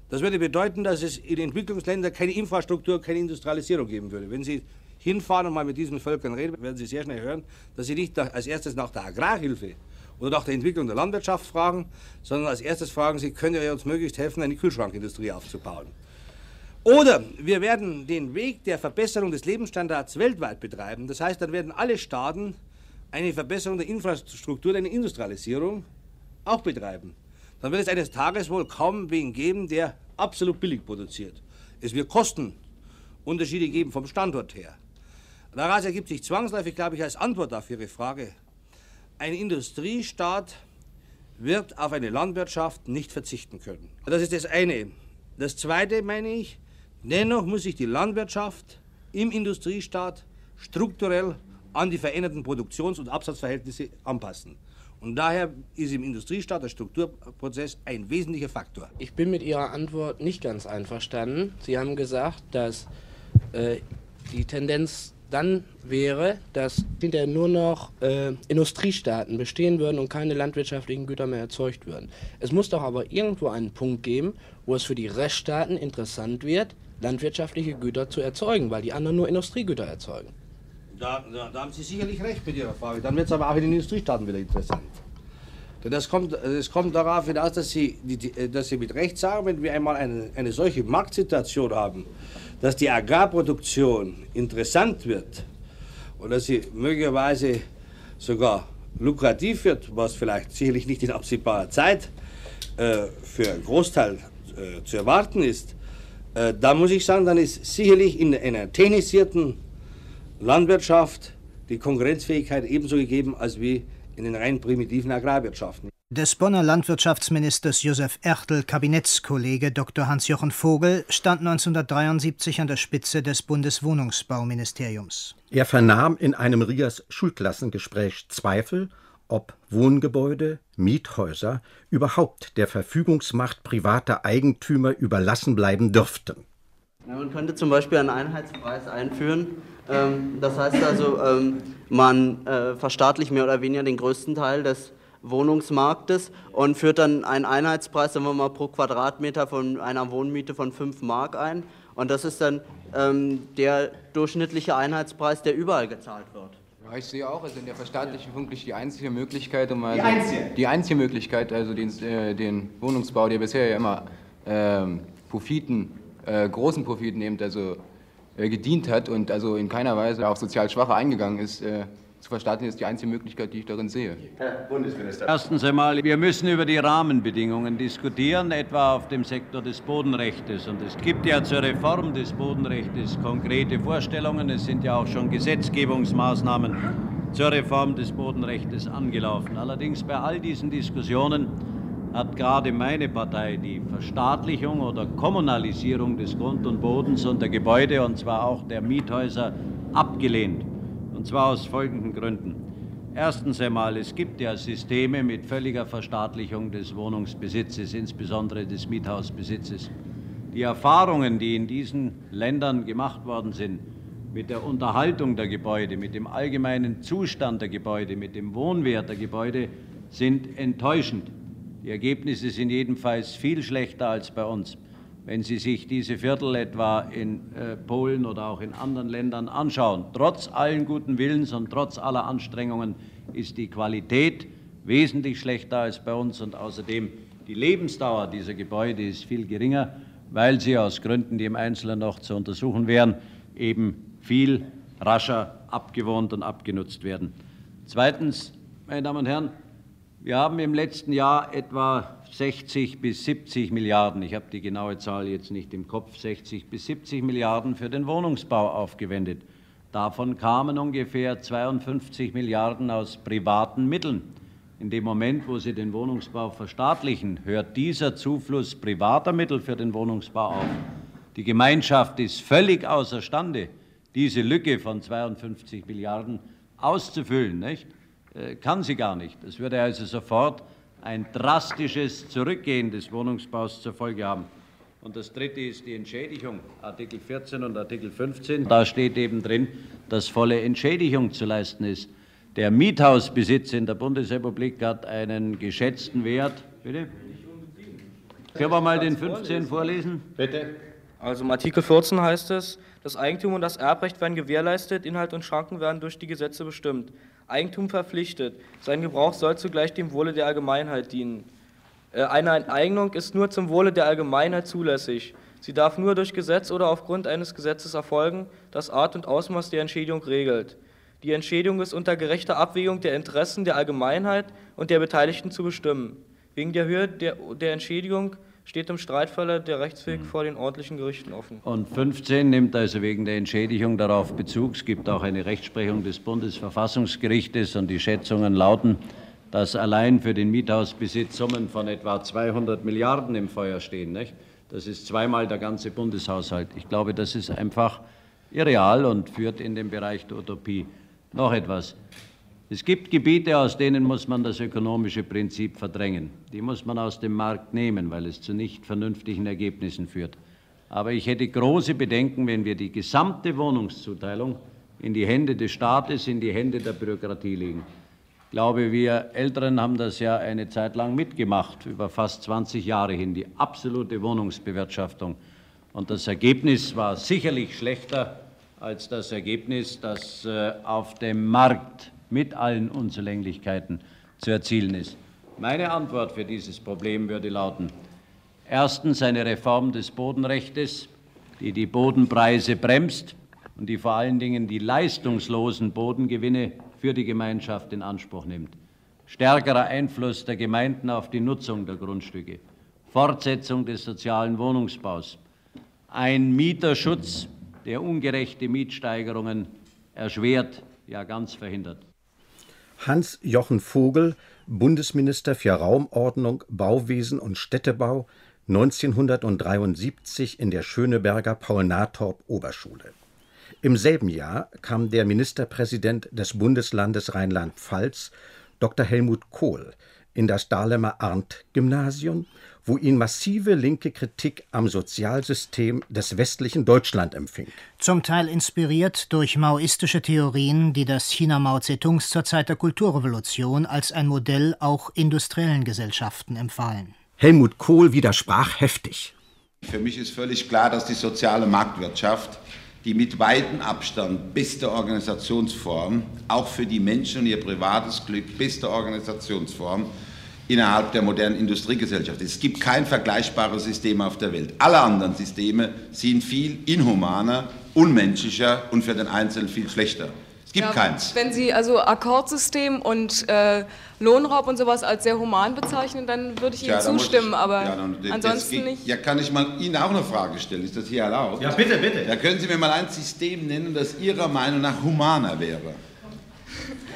Das würde bedeuten, dass es in Entwicklungsländern keine Infrastruktur, keine Industrialisierung geben würde. Wenn Sie hinfahren und mal mit diesen Völkern reden, werden Sie sehr schnell hören, dass Sie nicht als erstes nach der Agrarhilfe oder nach der Entwicklung der Landwirtschaft fragen, sondern als erstes fragen Sie, können Sie uns möglichst helfen, eine Kühlschrankindustrie aufzubauen? Oder wir werden den Weg der Verbesserung des Lebensstandards weltweit betreiben. Das heißt, dann werden alle Staaten eine Verbesserung der Infrastruktur, eine Industrialisierung auch betreiben dann wird es eines Tages wohl kaum wen geben, der absolut billig produziert. Es wird Kostenunterschiede geben vom Standort her. Daraus ergibt sich zwangsläufig, glaube ich, als Antwort auf Ihre Frage, ein Industriestaat wird auf eine Landwirtschaft nicht verzichten können. Das ist das eine. Das zweite meine ich, dennoch muss sich die Landwirtschaft im Industriestaat strukturell an die veränderten Produktions- und Absatzverhältnisse anpassen. Und daher ist im Industriestaat der Strukturprozess ein wesentlicher Faktor. Ich bin mit Ihrer Antwort nicht ganz einverstanden. Sie haben gesagt, dass äh, die Tendenz dann wäre, dass hinterher nur noch äh, Industriestaaten bestehen würden und keine landwirtschaftlichen Güter mehr erzeugt würden. Es muss doch aber irgendwo einen Punkt geben, wo es für die Reststaaten interessant wird, landwirtschaftliche Güter zu erzeugen, weil die anderen nur Industriegüter erzeugen. Da, da, da, haben Sie sicherlich recht mit Ihrer Frage. Dann wird es aber auch in den Industriestaaten wieder interessant. Denn das kommt, kommt darauf hinaus, dass Sie, die, dass Sie mit Recht sagen, wenn wir einmal eine, eine solche Marktsituation haben, dass die Agrarproduktion interessant wird und dass sie möglicherweise sogar lukrativ wird, was vielleicht sicherlich nicht in absehbarer Zeit äh, für einen Großteil äh, zu erwarten ist, äh, da muss ich sagen, dann ist sicherlich in einer technisierten Landwirtschaft die Konkurrenzfähigkeit ebenso gegeben als wie in den rein primitiven Agrarwirtschaften. Des Bonner Landwirtschaftsministers Josef Ertl Kabinettskollege Dr. Hans-Jochen Vogel stand 1973 an der Spitze des Bundeswohnungsbauministeriums. Er vernahm in einem Rias Schulklassengespräch Zweifel, ob Wohngebäude, Miethäuser überhaupt der Verfügungsmacht privater Eigentümer überlassen bleiben dürften. Man könnte zum Beispiel einen Einheitspreis einführen. Ähm, das heißt also, ähm, man äh, verstaatlicht mehr oder weniger den größten Teil des Wohnungsmarktes und führt dann einen Einheitspreis, sagen wir mal, pro Quadratmeter von einer Wohnmiete von 5 Mark ein. Und das ist dann ähm, der durchschnittliche Einheitspreis, der überall gezahlt wird. Ja, ich sehe auch, also in der Verstaatlichung wirklich die einzige Möglichkeit, um also die, einzige. die einzige Möglichkeit, also den, äh, den Wohnungsbau, der bisher ja immer äh, Profiten äh, großen Profiten eben also äh, gedient hat und also in keiner Weise auf sozial Schwache eingegangen ist, äh, zu verstaatlichen, ist die einzige Möglichkeit, die ich darin sehe. Herr Bundesminister. Erstens einmal, wir müssen über die Rahmenbedingungen diskutieren, etwa auf dem Sektor des Bodenrechts. Und es gibt ja zur Reform des Bodenrechts konkrete Vorstellungen. Es sind ja auch schon Gesetzgebungsmaßnahmen zur Reform des Bodenrechts angelaufen. Allerdings bei all diesen Diskussionen hat gerade meine Partei die Verstaatlichung oder Kommunalisierung des Grund und Bodens und der Gebäude, und zwar auch der Miethäuser, abgelehnt. Und zwar aus folgenden Gründen. Erstens einmal, es gibt ja Systeme mit völliger Verstaatlichung des Wohnungsbesitzes, insbesondere des Miethausbesitzes. Die Erfahrungen, die in diesen Ländern gemacht worden sind, mit der Unterhaltung der Gebäude, mit dem allgemeinen Zustand der Gebäude, mit dem Wohnwert der Gebäude, sind enttäuschend. Die Ergebnisse sind jedenfalls viel schlechter als bei uns. Wenn Sie sich diese Viertel etwa in äh, Polen oder auch in anderen Ländern anschauen, trotz allen guten Willens und trotz aller Anstrengungen ist die Qualität wesentlich schlechter als bei uns und außerdem die Lebensdauer dieser Gebäude ist viel geringer weil sie aus Gründen, die im Einzelnen noch zu untersuchen wären, eben viel rascher abgewohnt und abgenutzt werden. Zweitens, meine Damen und Herren, wir haben im letzten Jahr etwa 60 bis 70 Milliarden, ich habe die genaue Zahl jetzt nicht im Kopf, 60 bis 70 Milliarden für den Wohnungsbau aufgewendet. Davon kamen ungefähr 52 Milliarden aus privaten Mitteln. In dem Moment, wo Sie den Wohnungsbau verstaatlichen, hört dieser Zufluss privater Mittel für den Wohnungsbau auf. Die Gemeinschaft ist völlig außerstande, diese Lücke von 52 Milliarden auszufüllen. Nicht? Äh, kann sie gar nicht. Das würde also sofort ein drastisches Zurückgehen des Wohnungsbaus zur Folge haben. Und das Dritte ist die Entschädigung, Artikel 14 und Artikel 15. Da steht eben drin, dass volle Entschädigung zu leisten ist. Der Miethausbesitz in der Bundesrepublik hat einen geschätzten Wert. Bitte? Können wir mal den 15 vorlesen? Bitte. Also im Artikel 14 heißt es, das Eigentum und das Erbrecht werden gewährleistet, Inhalt und Schranken werden durch die Gesetze bestimmt. Eigentum verpflichtet. Sein Gebrauch soll zugleich dem Wohle der Allgemeinheit dienen. Äh, eine Enteignung ist nur zum Wohle der Allgemeinheit zulässig. Sie darf nur durch Gesetz oder aufgrund eines Gesetzes erfolgen, das Art und Ausmaß der Entschädigung regelt. Die Entschädigung ist unter gerechter Abwägung der Interessen der Allgemeinheit und der Beteiligten zu bestimmen. Wegen der Höhe der, der Entschädigung steht im Streitfalle der Rechtsweg vor den ordentlichen Gerichten offen. Und 15 nimmt also wegen der Entschädigung darauf Bezug. Es gibt auch eine Rechtsprechung des Bundesverfassungsgerichtes und die Schätzungen lauten, dass allein für den Miethausbesitz Summen von etwa 200 Milliarden im Feuer stehen. Nicht? Das ist zweimal der ganze Bundeshaushalt. Ich glaube, das ist einfach irreal und führt in den Bereich der Utopie. Noch etwas. Es gibt Gebiete, aus denen muss man das ökonomische Prinzip verdrängen. Die muss man aus dem Markt nehmen, weil es zu nicht vernünftigen Ergebnissen führt. Aber ich hätte große Bedenken, wenn wir die gesamte Wohnungszuteilung in die Hände des Staates, in die Hände der Bürokratie legen. Ich glaube, wir Älteren haben das ja eine Zeit lang mitgemacht, über fast 20 Jahre hin, die absolute Wohnungsbewirtschaftung. Und das Ergebnis war sicherlich schlechter als das Ergebnis, das äh, auf dem Markt mit allen Unzulänglichkeiten zu erzielen ist. Meine Antwort für dieses Problem würde lauten, erstens eine Reform des Bodenrechts, die die Bodenpreise bremst und die vor allen Dingen die leistungslosen Bodengewinne für die Gemeinschaft in Anspruch nimmt. Stärkerer Einfluss der Gemeinden auf die Nutzung der Grundstücke, Fortsetzung des sozialen Wohnungsbaus, ein Mieterschutz, der ungerechte Mietsteigerungen erschwert, ja ganz verhindert. Hans-Jochen Vogel, Bundesminister für Raumordnung, Bauwesen und Städtebau, 1973 in der Schöneberger Paul-Natorp-Oberschule. Im selben Jahr kam der Ministerpräsident des Bundeslandes Rheinland-Pfalz, Dr. Helmut Kohl, in das Dahlemer Arndt-Gymnasium wo ihn massive linke Kritik am Sozialsystem des westlichen Deutschland empfing. Zum Teil inspiriert durch maoistische Theorien, die das China Mao Zedongs zur Zeit der Kulturrevolution als ein Modell auch industriellen Gesellschaften empfahlen. Helmut Kohl widersprach heftig. Für mich ist völlig klar, dass die soziale Marktwirtschaft die mit weitem Abstand beste Organisationsform, auch für die Menschen und ihr privates Glück beste Organisationsform innerhalb der modernen Industriegesellschaft. Es gibt kein vergleichbares System auf der Welt. Alle anderen Systeme sind viel inhumaner, unmenschlicher und für den Einzelnen viel schlechter. Es gibt ja, keins. Wenn Sie also Akkordsystem und äh, Lohnraub und sowas als sehr human bezeichnen, dann würde ich Ihnen ja, zustimmen, ich, aber ja, dann, ansonsten geht, nicht. Ja, kann ich mal Ihnen auch eine Frage stellen? Ist das hier erlaubt? Ja, bitte, bitte. Da können Sie mir mal ein System nennen, das Ihrer Meinung nach humaner wäre.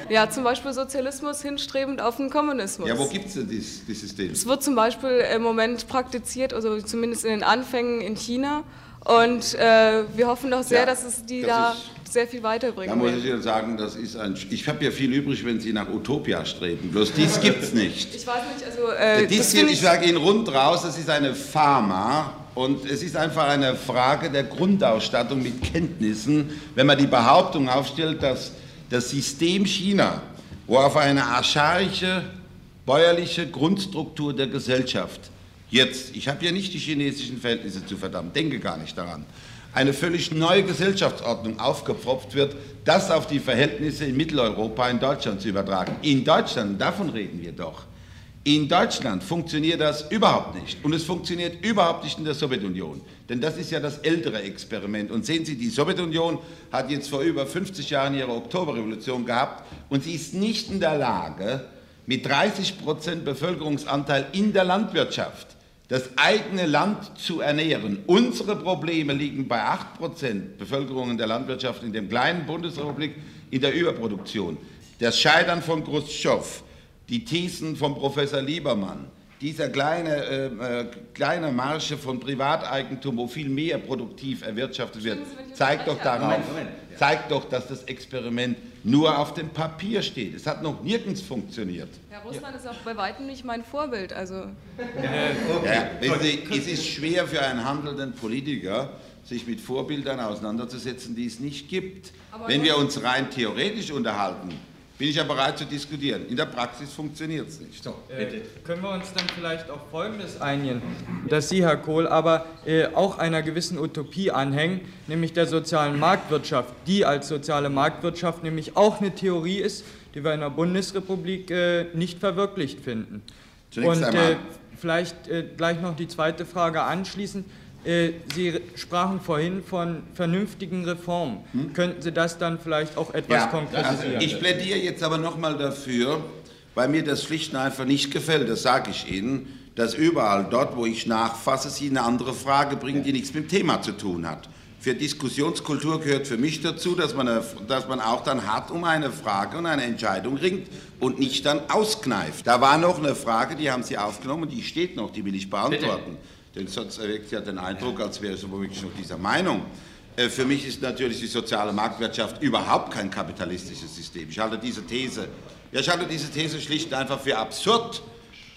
Ja, zum Beispiel Sozialismus hinstrebend auf den Kommunismus. Ja, wo gibt es denn dieses, dieses System? Es wird zum Beispiel im Moment praktiziert, also zumindest in den Anfängen in China. Und äh, wir hoffen doch sehr, ja, dass es die das da sehr viel weiterbringt. Da muss ich Ihnen sagen, das ist ein. Ich habe ja viel übrig, wenn Sie nach Utopia streben. Bloß dies gibt es nicht. Ich weiß nicht, also. Äh, dies hier, ich sage Ihnen rund raus, das ist eine Pharma. Und es ist einfach eine Frage der Grundausstattung mit Kenntnissen, wenn man die Behauptung aufstellt, dass das System China, wo auf eine archaische bäuerliche Grundstruktur der Gesellschaft. Jetzt, ich habe ja nicht die chinesischen Verhältnisse zu verdammen, denke gar nicht daran, eine völlig neue Gesellschaftsordnung aufgepfropft wird, das auf die Verhältnisse in Mitteleuropa, in Deutschland zu übertragen. In Deutschland, davon reden wir doch, In Deutschland funktioniert das überhaupt nicht. Und es funktioniert überhaupt nicht in der Sowjetunion. Denn das ist ja das ältere Experiment. Und sehen Sie, die Sowjetunion hat jetzt vor über 50 Jahren ihre Oktoberrevolution gehabt und sie ist nicht in der Lage, mit 30 Prozent Bevölkerungsanteil in der Landwirtschaft das eigene Land zu ernähren. Unsere Probleme liegen bei 8 Prozent Bevölkerung in der Landwirtschaft in der kleinen Bundesrepublik in der Überproduktion. Das Scheitern von Khrushchev, die Thesen von Professor Liebermann, dieser kleine, äh, äh, kleine Marsche von Privateigentum, wo viel mehr produktiv erwirtschaftet wird, zeigt doch darauf, zeigt doch, dass das Experiment nur auf dem Papier steht. Es hat noch nirgends funktioniert. Herr Russland ist auch bei weitem nicht mein Vorbild. Also. Ja, Sie, es ist schwer für einen handelnden Politiker, sich mit Vorbildern auseinanderzusetzen, die es nicht gibt. Aber Wenn wir uns rein theoretisch unterhalten, bin ich ja bereit zu diskutieren. In der Praxis funktioniert es nicht. So, äh, können wir uns dann vielleicht auf Folgendes einigen, dass Sie, Herr Kohl, aber äh, auch einer gewissen Utopie anhängen, nämlich der sozialen Marktwirtschaft, die als soziale Marktwirtschaft nämlich auch eine Theorie ist, die wir in der Bundesrepublik äh, nicht verwirklicht finden. Zunächst Und äh, vielleicht äh, gleich noch die zweite Frage anschließend. Äh, Sie sprachen vorhin von vernünftigen Reformen. Hm? Könnten Sie das dann vielleicht auch etwas ja, konkretisieren? Also ich plädiere jetzt aber noch mal dafür, weil mir das schlicht und einfach nicht gefällt, das sage ich Ihnen, dass überall dort, wo ich nachfasse, Sie eine andere Frage bringen, die nichts mit dem Thema zu tun hat. Für Diskussionskultur gehört für mich dazu, dass man, dass man auch dann hart um eine Frage und eine Entscheidung ringt und nicht dann auskneift. Da war noch eine Frage, die haben Sie aufgenommen, die steht noch, die will ich beantworten. Bitte. Denn sonst erweckt ja den Eindruck, als wäre es womöglich noch dieser Meinung. Äh, für mich ist natürlich die soziale Marktwirtschaft überhaupt kein kapitalistisches System. Ich halte diese These, ja, ich halte diese These schlicht und einfach für absurd.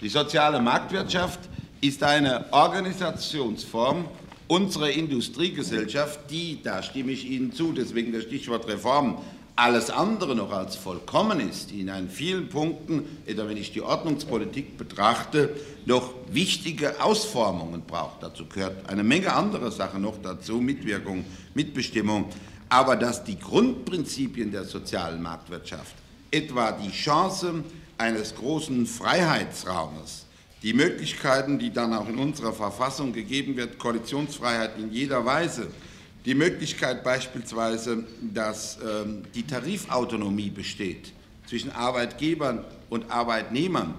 Die soziale Marktwirtschaft ist eine Organisationsform unserer Industriegesellschaft, die, da stimme ich Ihnen zu, deswegen das Stichwort Reform, alles andere noch als vollkommen ist, die in vielen Punkten, etwa wenn ich die Ordnungspolitik betrachte, noch wichtige Ausformungen braucht. Dazu gehört eine Menge anderer Sachen noch dazu, Mitwirkung, Mitbestimmung. Aber dass die Grundprinzipien der sozialen Marktwirtschaft, etwa die Chance eines großen Freiheitsraumes, die Möglichkeiten, die dann auch in unserer Verfassung gegeben wird, Koalitionsfreiheit in jeder Weise, die Möglichkeit beispielsweise, dass ähm, die Tarifautonomie besteht zwischen Arbeitgebern und Arbeitnehmern,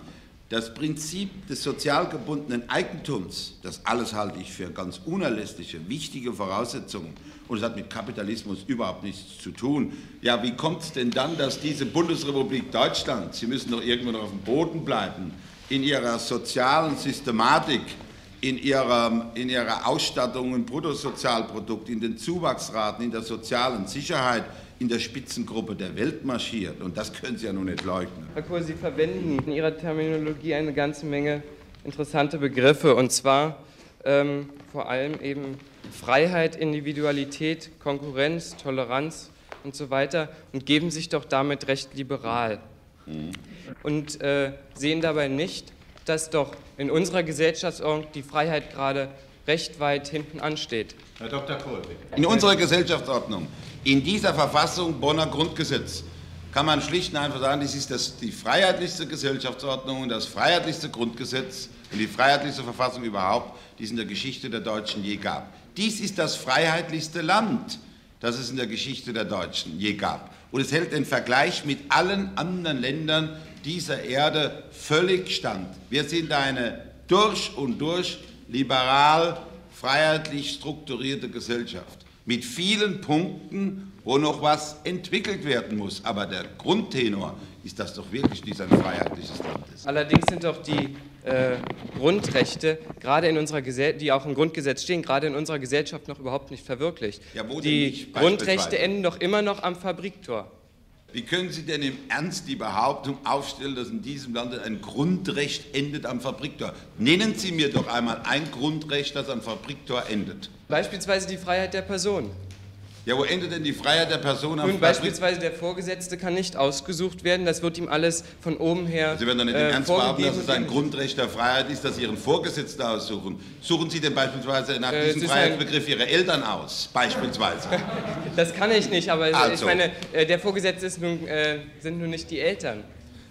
das Prinzip des sozial gebundenen Eigentums, das alles halte ich für ganz unerlässliche, wichtige Voraussetzungen. Und es hat mit Kapitalismus überhaupt nichts zu tun. Ja, wie kommt es denn dann, dass diese Bundesrepublik Deutschland, Sie müssen doch irgendwo noch auf dem Boden bleiben, in ihrer sozialen Systematik in ihrer, in ihrer Ausstattung im Bruttosozialprodukt, in den Zuwachsraten, in der sozialen Sicherheit in der Spitzengruppe der Welt marschiert. Und das können Sie ja nun nicht leugnen. Herr Kohl, Sie verwenden in Ihrer Terminologie eine ganze Menge interessante Begriffe, und zwar ähm, vor allem eben Freiheit, Individualität, Konkurrenz, Toleranz und so weiter und geben sich doch damit recht liberal. Mhm. Und äh, sehen dabei nicht, dass doch in unserer Gesellschaftsordnung die Freiheit gerade recht weit hinten ansteht. Herr Dr. Kohl, bitte. In unserer Gesellschaftsordnung, in dieser Verfassung Bonner Grundgesetz, kann man schlicht und einfach sagen, das ist das, die freiheitlichste Gesellschaftsordnung und das freiheitlichste Grundgesetz und die freiheitlichste Verfassung überhaupt, die es in der Geschichte der Deutschen je gab. Dies ist das freiheitlichste Land, das es in der Geschichte der Deutschen je gab. Und es hält den Vergleich mit allen anderen Ländern dieser Erde völlig stand. Wir sind eine durch und durch liberal, freiheitlich strukturierte Gesellschaft mit vielen Punkten, wo noch was entwickelt werden muss. Aber der Grundtenor ist, dass doch wirklich dies ein freiheitliches Land ist. Allerdings sind doch die äh, Grundrechte, gerade in unserer die auch im Grundgesetz stehen, gerade in unserer Gesellschaft noch überhaupt nicht verwirklicht. Ja, die Grundrechte enden doch immer noch am Fabriktor. Wie können Sie denn im Ernst die Behauptung aufstellen, dass in diesem Land ein Grundrecht endet am Fabriktor? Nennen Sie mir doch einmal ein Grundrecht, das am Fabriktor endet. Beispielsweise die Freiheit der Person. Ja, wo endet denn die Freiheit der Person am Nun, beispielsweise der Vorgesetzte kann nicht ausgesucht werden, das wird ihm alles von oben her Sie werden doch nicht äh, Ernst behaupten, dass es ein Grundrecht der Freiheit ist, dass Sie Ihren Vorgesetzten aussuchen. Suchen Sie denn beispielsweise nach äh, diesem Freiheitsbegriff Ihre Eltern aus, beispielsweise? das kann ich nicht, aber also. ich meine, äh, der Vorgesetzte nun, äh, sind nun nicht die Eltern.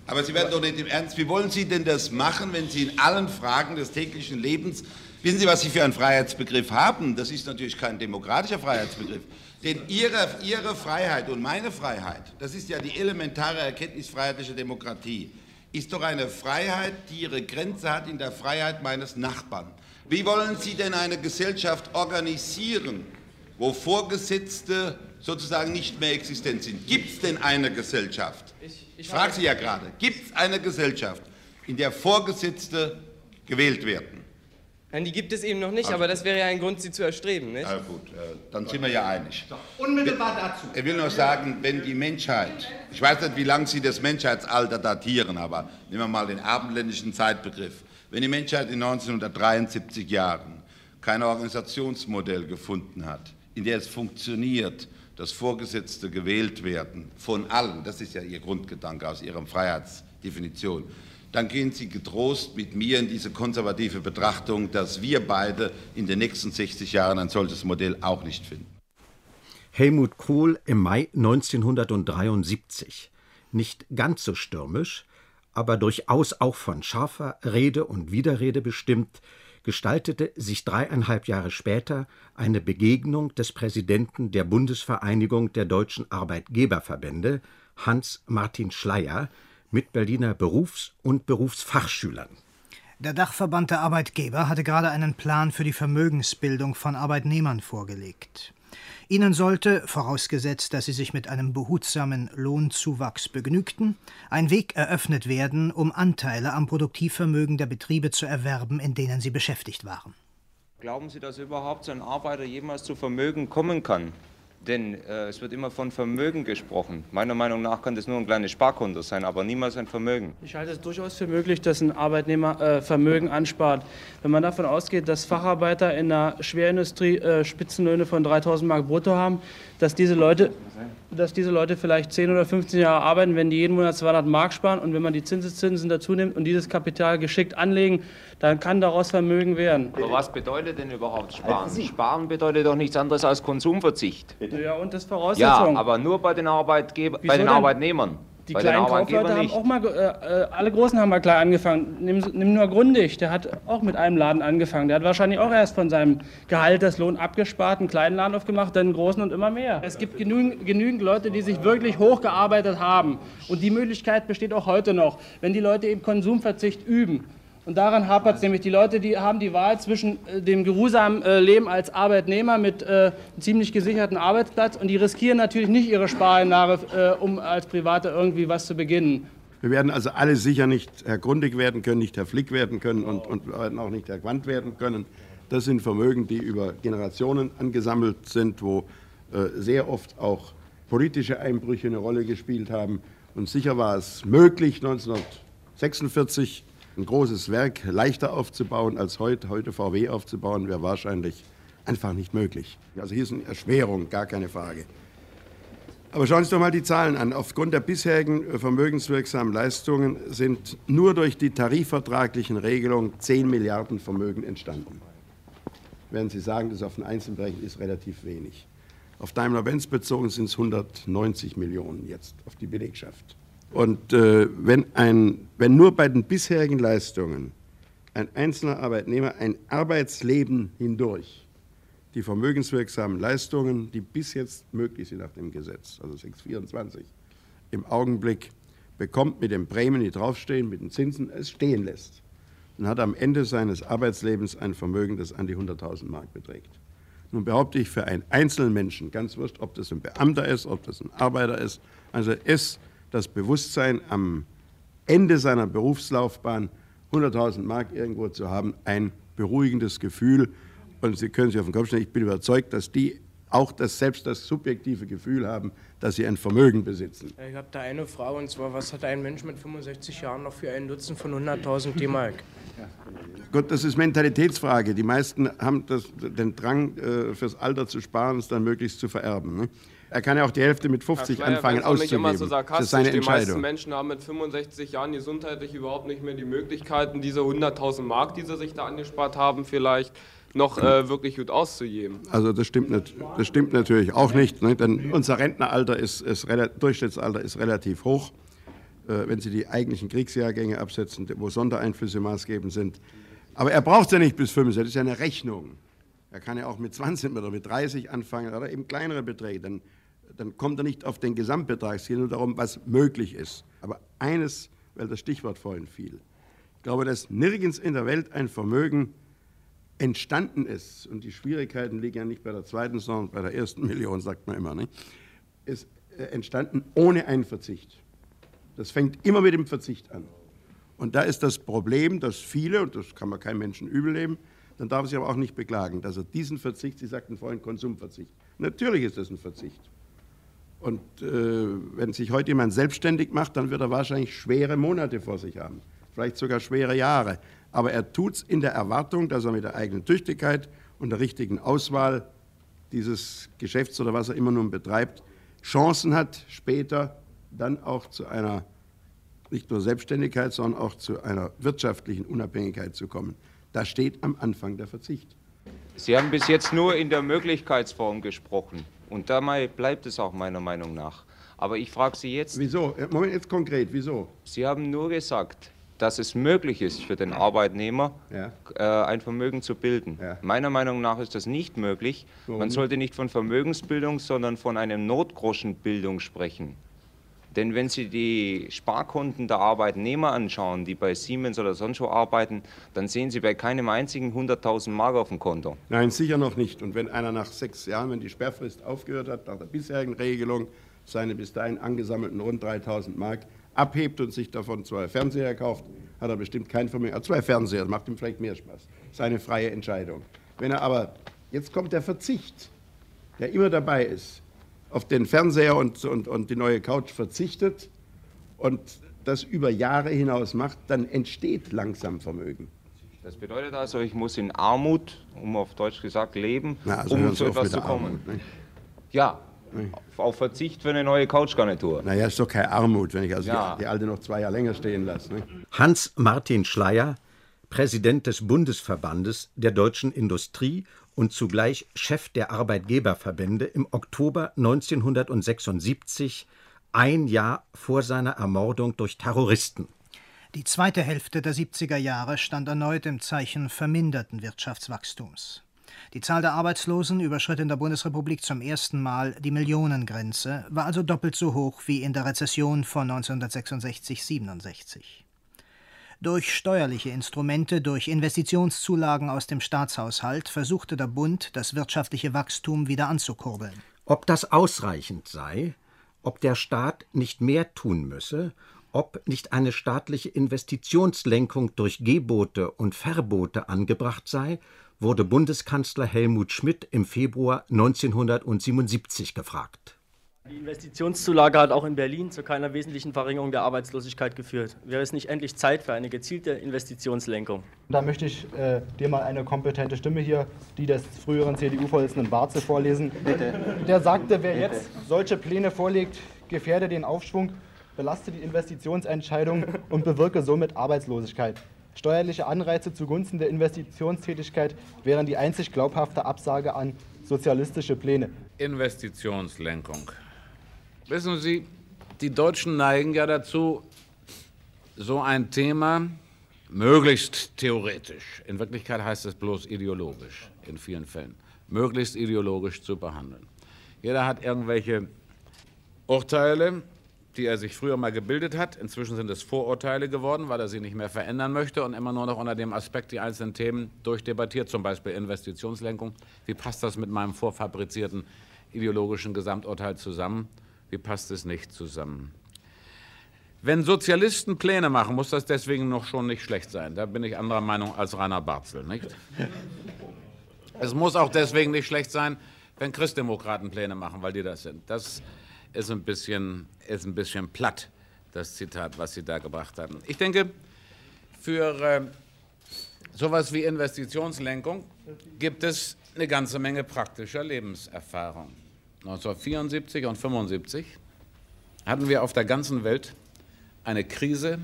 Aber Sie werden doch nicht im Ernst, wie wollen Sie denn das machen, wenn Sie in allen Fragen des täglichen Lebens, wissen Sie, was Sie für einen Freiheitsbegriff haben? Das ist natürlich kein demokratischer Freiheitsbegriff. Denn ihre, ihre Freiheit und meine Freiheit, das ist ja die elementare Erkenntnis freiheitlicher Demokratie, ist doch eine Freiheit, die ihre Grenze hat in der Freiheit meines Nachbarn. Wie wollen Sie denn eine Gesellschaft organisieren, wo Vorgesetzte sozusagen nicht mehr existent sind? Gibt es denn eine Gesellschaft? Ich, ich frage Sie ja gerade, gibt es eine Gesellschaft, in der Vorgesetzte gewählt werden? Nein, die gibt es eben noch nicht, also, aber das wäre ja ein Grund, sie zu erstreben, nicht? Na gut, äh, dann sind wir ja einig. Unmittelbar dazu. Ich will nur sagen, wenn die Menschheit, ich weiß nicht, wie lange Sie das Menschheitsalter datieren, aber nehmen wir mal den abendländischen Zeitbegriff. Wenn die Menschheit in 1973 Jahren kein Organisationsmodell gefunden hat, in der es funktioniert, dass Vorgesetzte gewählt werden von allen, das ist ja Ihr Grundgedanke aus Ihrer Freiheitsdefinition, dann gehen Sie getrost mit mir in diese konservative Betrachtung, dass wir beide in den nächsten 60 Jahren ein solches Modell auch nicht finden. Helmut Kohl im Mai 1973. Nicht ganz so stürmisch, aber durchaus auch von scharfer Rede und Widerrede bestimmt, gestaltete sich dreieinhalb Jahre später eine Begegnung des Präsidenten der Bundesvereinigung der deutschen Arbeitgeberverbände, Hans Martin Schleyer, mit Berliner Berufs- und Berufsfachschülern. Der Dachverband der Arbeitgeber hatte gerade einen Plan für die Vermögensbildung von Arbeitnehmern vorgelegt. Ihnen sollte, vorausgesetzt, dass sie sich mit einem behutsamen Lohnzuwachs begnügten, ein Weg eröffnet werden, um Anteile am Produktivvermögen der Betriebe zu erwerben, in denen sie beschäftigt waren. Glauben Sie, dass überhaupt so ein Arbeiter jemals zu Vermögen kommen kann? Denn äh, es wird immer von Vermögen gesprochen. Meiner Meinung nach kann das nur ein kleines Sparkonto sein, aber niemals ein Vermögen. Ich halte es durchaus für möglich, dass ein Arbeitnehmer äh, Vermögen anspart. Wenn man davon ausgeht, dass Facharbeiter in der Schwerindustrie äh, Spitzenlöhne von 3000 Mark brutto haben, dass diese Leute dass diese Leute vielleicht 10 oder 15 Jahre arbeiten, wenn die jeden Monat 200 Mark sparen und wenn man die Zinseszinsen dazu nimmt und dieses Kapital geschickt anlegen, dann kann daraus Vermögen werden. Aber was bedeutet denn überhaupt Sparen? Sparen bedeutet doch nichts anderes als Konsumverzicht. Ja, und das Voraussetzung. Ja, aber nur bei den, Arbeitgeber, bei den denn? Arbeitnehmern. Die Bei kleinen Kaufleute haben auch mal, äh, äh, alle Großen haben mal klein angefangen. Nimm, nimm, nur Grundig, der hat auch mit einem Laden angefangen. Der hat wahrscheinlich auch erst von seinem Gehalt das Lohn abgespart, einen kleinen Laden aufgemacht, dann einen großen und immer mehr. Es gibt genügend, genügend Leute, die sich wirklich hochgearbeitet haben. Und die Möglichkeit besteht auch heute noch, wenn die Leute eben Konsumverzicht üben und daran hapert es nämlich. Die Leute, die haben die Wahl zwischen äh, dem geruhsamen äh, Leben als Arbeitnehmer mit äh, einem ziemlich gesicherten Arbeitsplatz und die riskieren natürlich nicht ihre Spareinlage, um als Private irgendwie was zu beginnen. Wir werden also alle sicher nicht Herr Grundig werden können, nicht Herr Flick werden können und, und auch nicht Herr Quandt werden können. Das sind Vermögen, die über Generationen angesammelt sind, wo sehr oft auch politische Einbrüche eine Rolle gespielt haben. Und sicher war es möglich, 1946 ein großes Werk leichter aufzubauen als heute. Heute VW aufzubauen wäre wahrscheinlich einfach nicht möglich. Also hier ist eine Erschwerung, gar keine Frage. Aber schauen Sie sich doch mal die Zahlen an. Aufgrund der bisherigen vermögenswirksamen Leistungen sind nur durch die tarifvertraglichen Regelungen 10 Milliarden Vermögen entstanden. Werden Sie sagen, das auf ein Einzelbereich ist relativ wenig. Auf Daimler-Benz bezogen sind es 190 Millionen jetzt auf die Belegschaft. Und äh, wenn, ein, wenn nur bei den bisherigen Leistungen ein einzelner Arbeitnehmer ein Arbeitsleben hindurch die vermögenswirksamen Leistungen, die bis jetzt möglich sind nach dem Gesetz, also 624, im Augenblick bekommt mit den Prämien, die draufstehen, mit den Zinsen, es stehen lässt, dann hat am Ende seines Arbeitslebens ein Vermögen, das an die 100.000 Mark beträgt. Nun behaupte ich für einen einzelnen Menschen, ganz wurscht, ob das ein Beamter ist, ob das ein Arbeiter ist, also es das Bewusstsein, am Ende seiner Berufslaufbahn 100.000 Mark irgendwo zu haben, ein beruhigendes Gefühl. Und Sie können sich auf den Kopf stellen, ich bin überzeugt, dass die auch das, selbst das subjektive Gefühl haben, dass sie ein Vermögen besitzen. Ich habe da eine Frage, und zwar, was hat ein Mensch mit 65 Jahren noch für einen Nutzen von 100.000 D-Mark? Gut, das ist Mentalitätsfrage. Die meisten haben das, den Drang, äh, fürs Alter zu sparen, es dann möglichst zu vererben. Ne? Er kann ja auch die Hälfte mit 50 anfangen auszugeben. Nicht immer so sarkastisch. Das ist seine Entscheidung. Die meisten Menschen haben mit 65 Jahren gesundheitlich überhaupt nicht mehr die Möglichkeiten, diese 100.000 Mark, die sie sich da angespart haben, vielleicht noch äh, wirklich gut auszugeben. Also das stimmt, nicht, das stimmt natürlich auch nicht, ne? denn unser Rentneralter ist, ist Durchschnittsalter ist relativ hoch. äh, wenn Sie die eigentlichen Kriegsjahrgänge absetzen, wo Sondereinflüsse maßgebend sind. Aber er braucht ja nicht bis 65, das ist ja eine Rechnung. Er kann ja auch mit 20 oder mit 30 anfangen oder eben kleinere Beträge. Dann, dann kommt er nicht auf den Gesamtbetrag. Es nur darum, was möglich ist. Aber eines, weil das Stichwort vorhin fiel. Ich glaube, dass nirgends in der Welt ein Vermögen entstanden ist, und die Schwierigkeiten liegen ja nicht bei der zweiten, sondern bei der ersten Million, sagt man immer, nicht? ist äh, entstanden ohne einen Verzicht. Das fängt immer mit dem Verzicht an. Und da ist das Problem, dass viele, und das kann man keinem Menschen übel nehmen, dann darf er sich aber auch nicht beklagen, dass er diesen Verzicht, Sie sagten vorhin Konsumverzicht, natürlich ist das ein Verzicht. Und äh, wenn sich heute jemand selbstständig macht, dann wird er wahrscheinlich schwere Monate vor sich haben, vielleicht sogar schwere Jahre. Aber er tut es in der Erwartung, dass er mit der eigenen Tüchtigkeit und der richtigen Auswahl dieses Geschäfts oder was er immer nun betreibt, Chancen hat, später dann auch zu einer nicht nur Selbstständigkeit, sondern auch zu einer wirtschaftlichen Unabhängigkeit zu kommen. Da steht am Anfang der Verzicht. Sie haben bis jetzt nur in der Möglichkeitsform gesprochen. Und dabei bleibt es auch meiner Meinung nach. Aber ich frage Sie jetzt. Wieso? Moment, jetzt konkret, wieso? Sie haben nur gesagt, dass es möglich ist für den Arbeitnehmer, ja. äh, ein Vermögen zu bilden. Ja. Meiner Meinung nach ist das nicht möglich. Warum? Man sollte nicht von Vermögensbildung, sondern von einem Notgroschenbildung sprechen. Denn wenn Sie die Sparkonten der Arbeitnehmer anschauen, die bei Siemens oder sonst wo arbeiten, dann sehen Sie bei keinem einzigen 100.000 Mark auf dem Konto. Nein, sicher noch nicht. Und wenn einer nach sechs Jahren, wenn die Sperrfrist aufgehört hat, nach der bisherigen Regelung, seine bis dahin angesammelten rund 3.000 Mark abhebt und sich davon zwei Fernseher kauft, hat er bestimmt kein Vermögen. Er zwei Fernseher, das macht ihm vielleicht mehr Spaß. Seine freie Entscheidung. Wenn er aber, jetzt kommt der Verzicht, der immer dabei ist, auf den Fernseher und, und, und die neue Couch verzichtet und das über Jahre hinaus macht, dann entsteht langsam Vermögen. Das bedeutet also, ich muss in Armut, um auf Deutsch gesagt, leben, Na, also um zu etwas zu kommen. Armut, ja, nee. auf Verzicht für eine neue Couchgarnitur. Naja, ist doch keine Armut, wenn ich also ja. die, die, alte noch zwei Jahre länger stehen lasse. Ne? Hans-Martin Schleier, Präsident des Bundesverbandes der deutschen Industrie und zugleich Chef der Arbeitgeberverbände im Oktober 1976, ein Jahr vor seiner Ermordung durch Terroristen. Die zweite Hälfte der 70er Jahre stand erneut im Zeichen verminderten Wirtschaftswachstums. Die Zahl der Arbeitslosen überschritt in der Bundesrepublik zum ersten Mal die Millionengrenze, war also doppelt so hoch wie in der Rezession von 1966-67. Durch steuerliche Instrumente, durch Investitionszulagen aus dem Staatshaushalt versuchte der Bund, das wirtschaftliche Wachstum wieder anzukurbeln. Ob das ausreichend sei, ob der Staat nicht mehr tun müsse, ob nicht eine staatliche Investitionslenkung durch Gebote und Verbote angebracht sei, wurde Bundeskanzler Helmut Schmidt im Februar 1977 gefragt. Die Investitionszulage hat auch in Berlin zu keiner wesentlichen Verringerung der Arbeitslosigkeit geführt. Wäre es nicht endlich Zeit für eine gezielte Investitionslenkung? Da möchte ich äh, dir mal eine kompetente Stimme hier, die des früheren CDU-Vorsitzenden Barze vorlesen. Bitte. Der sagte, wer Bitte. jetzt solche Pläne vorlegt, gefährde den Aufschwung, belaste die Investitionsentscheidung und bewirke somit Arbeitslosigkeit. Steuerliche Anreize zugunsten der Investitionstätigkeit wären die einzig glaubhafte Absage an sozialistische Pläne. Investitionslenkung. Wissen Sie, die Deutschen neigen ja dazu, so ein Thema möglichst theoretisch, in Wirklichkeit heißt es bloß ideologisch in vielen Fällen, möglichst ideologisch zu behandeln. Jeder hat irgendwelche Urteile, die er sich früher mal gebildet hat. Inzwischen sind es Vorurteile geworden, weil er sie nicht mehr verändern möchte und immer nur noch unter dem Aspekt die einzelnen Themen durchdebattiert, zum Beispiel Investitionslenkung. Wie passt das mit meinem vorfabrizierten ideologischen Gesamturteil zusammen? Wie passt es nicht zusammen? Wenn Sozialisten Pläne machen, muss das deswegen noch schon nicht schlecht sein. Da bin ich anderer Meinung als Rainer Barzel, nicht? Es muss auch deswegen nicht schlecht sein, wenn Christdemokraten Pläne machen, weil die das sind. Das ist ein bisschen, ist ein bisschen platt, das Zitat, was Sie da gebracht haben. Ich denke, für äh, sowas wie Investitionslenkung gibt es eine ganze Menge praktischer Lebenserfahrung. 1974 und 1975 hatten wir auf der ganzen Welt eine Krise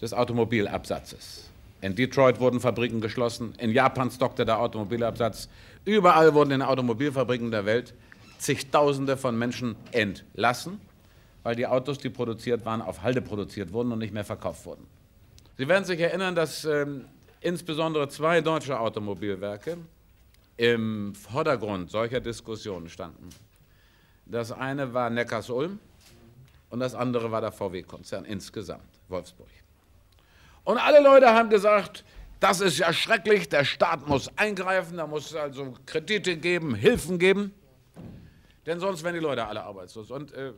des Automobilabsatzes. In Detroit wurden Fabriken geschlossen, in Japan stockte der Automobilabsatz, überall wurden in Automobilfabriken der Welt zigtausende von Menschen entlassen, weil die Autos, die produziert waren, auf Halde produziert wurden und nicht mehr verkauft wurden. Sie werden sich erinnern, dass ähm, insbesondere zwei deutsche Automobilwerke im Vordergrund solcher Diskussionen standen. Das eine war Neckars-Ulm und das andere war der VW-Konzern insgesamt, Wolfsburg. Und alle Leute haben gesagt, das ist ja schrecklich, der Staat muss eingreifen, da muss also Kredite geben, Hilfen geben, denn sonst werden die Leute alle arbeitslos. Und äh,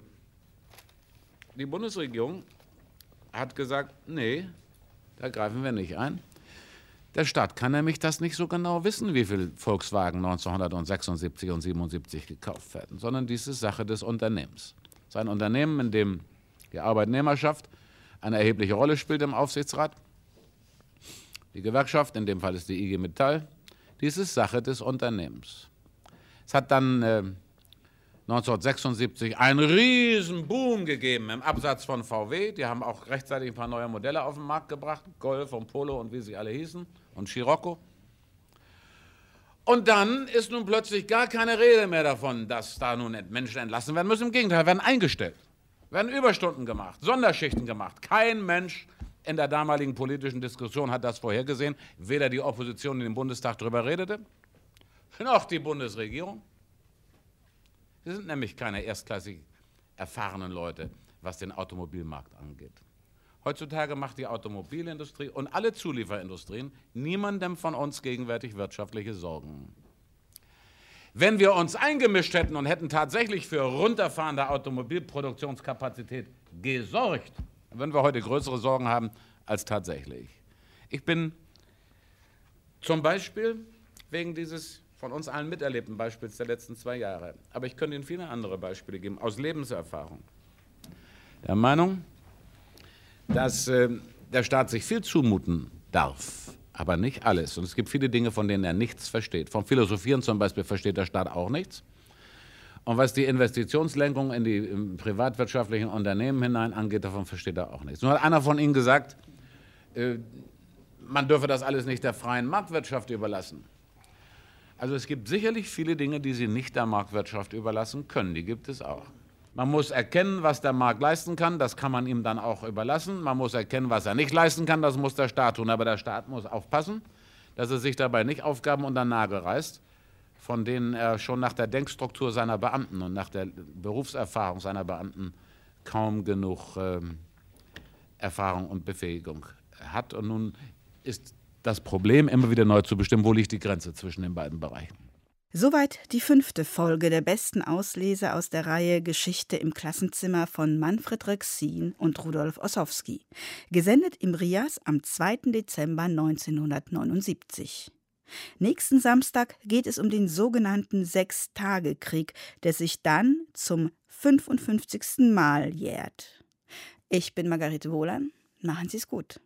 die Bundesregierung hat gesagt, nee, da greifen wir nicht ein. Der Staat kann nämlich das nicht so genau wissen, wie viel Volkswagen 1976 und 77 gekauft werden, sondern dies ist Sache des Unternehmens. Es ist ein Unternehmen, in dem die Arbeitnehmerschaft eine erhebliche Rolle spielt im Aufsichtsrat. Die Gewerkschaft, in dem Fall ist die IG Metall, dies ist Sache des Unternehmens. Es hat dann äh, 1976 einen riesen Boom gegeben im Absatz von VW. Die haben auch rechtzeitig ein paar neue Modelle auf den Markt gebracht, Golf und Polo und wie sie alle hießen und Scirocco. Und dann ist nun plötzlich gar keine Rede mehr davon, dass da nun Menschen entlassen werden müssen. Im Gegenteil, werden eingestellt, werden Überstunden gemacht, Sonderschichten gemacht. Kein Mensch in der damaligen politischen Diskussion hat das vorhergesehen. Weder die Opposition in dem Bundestag darüber redete, noch die Bundesregierung. Sie sind nämlich keine erstklassig erfahrenen Leute, was den Automobilmarkt angeht. Heutzutage macht die Automobilindustrie und alle Zulieferindustrien niemandem von uns gegenwärtig wirtschaftliche Sorgen. Wenn wir uns eingemischt hätten und hätten tatsächlich für runterfahrende Automobilproduktionskapazität gesorgt, würden wir heute größere Sorgen haben als tatsächlich. Ich bin zum Beispiel wegen dieses von uns allen miterlebten Beispiels der letzten zwei Jahre. Aber ich könnte Ihnen viele andere Beispiele geben aus Lebenserfahrung. Der Meinung, dass äh, der Staat sich viel zumuten darf, aber nicht alles. Und es gibt viele Dinge, von denen er nichts versteht. Vom Philosophieren zum Beispiel versteht der Staat auch nichts. Und was die Investitionslenkung in die privatwirtschaftlichen Unternehmen hinein angeht, davon versteht er auch nichts. Nur hat einer von Ihnen gesagt, äh, man dürfe das alles nicht der freien Marktwirtschaft überlassen. Also es gibt sicherlich viele Dinge, die Sie nicht der Marktwirtschaft überlassen können. Die gibt es auch. Man muss erkennen, was der Markt leisten kann, das kann man ihm dann auch überlassen. Man muss erkennen, was er nicht leisten kann, das muss der Staat tun. Aber der Staat muss aufpassen, dass er sich dabei nicht Aufgaben unter den Nagel reißt, von denen er schon nach der Denkstruktur seiner Beamten und nach der Berufserfahrung seiner Beamten kaum genug äh, Erfahrung und Befähigung hat. Und nun ist das Problem, immer wieder neu zu bestimmen, wo liegt die Grenze zwischen den beiden Bereichen. Soweit die fünfte Folge der besten Auslese aus der Reihe Geschichte im Klassenzimmer von Manfred Rexin und Rudolf Ossowski, gesendet im Rias am 2. Dezember 1979. Nächsten Samstag geht es um den sogenannten Sechstagekrieg, der sich dann zum 55. Mal jährt. Ich bin Margarete Wohlan. Machen Sie es gut.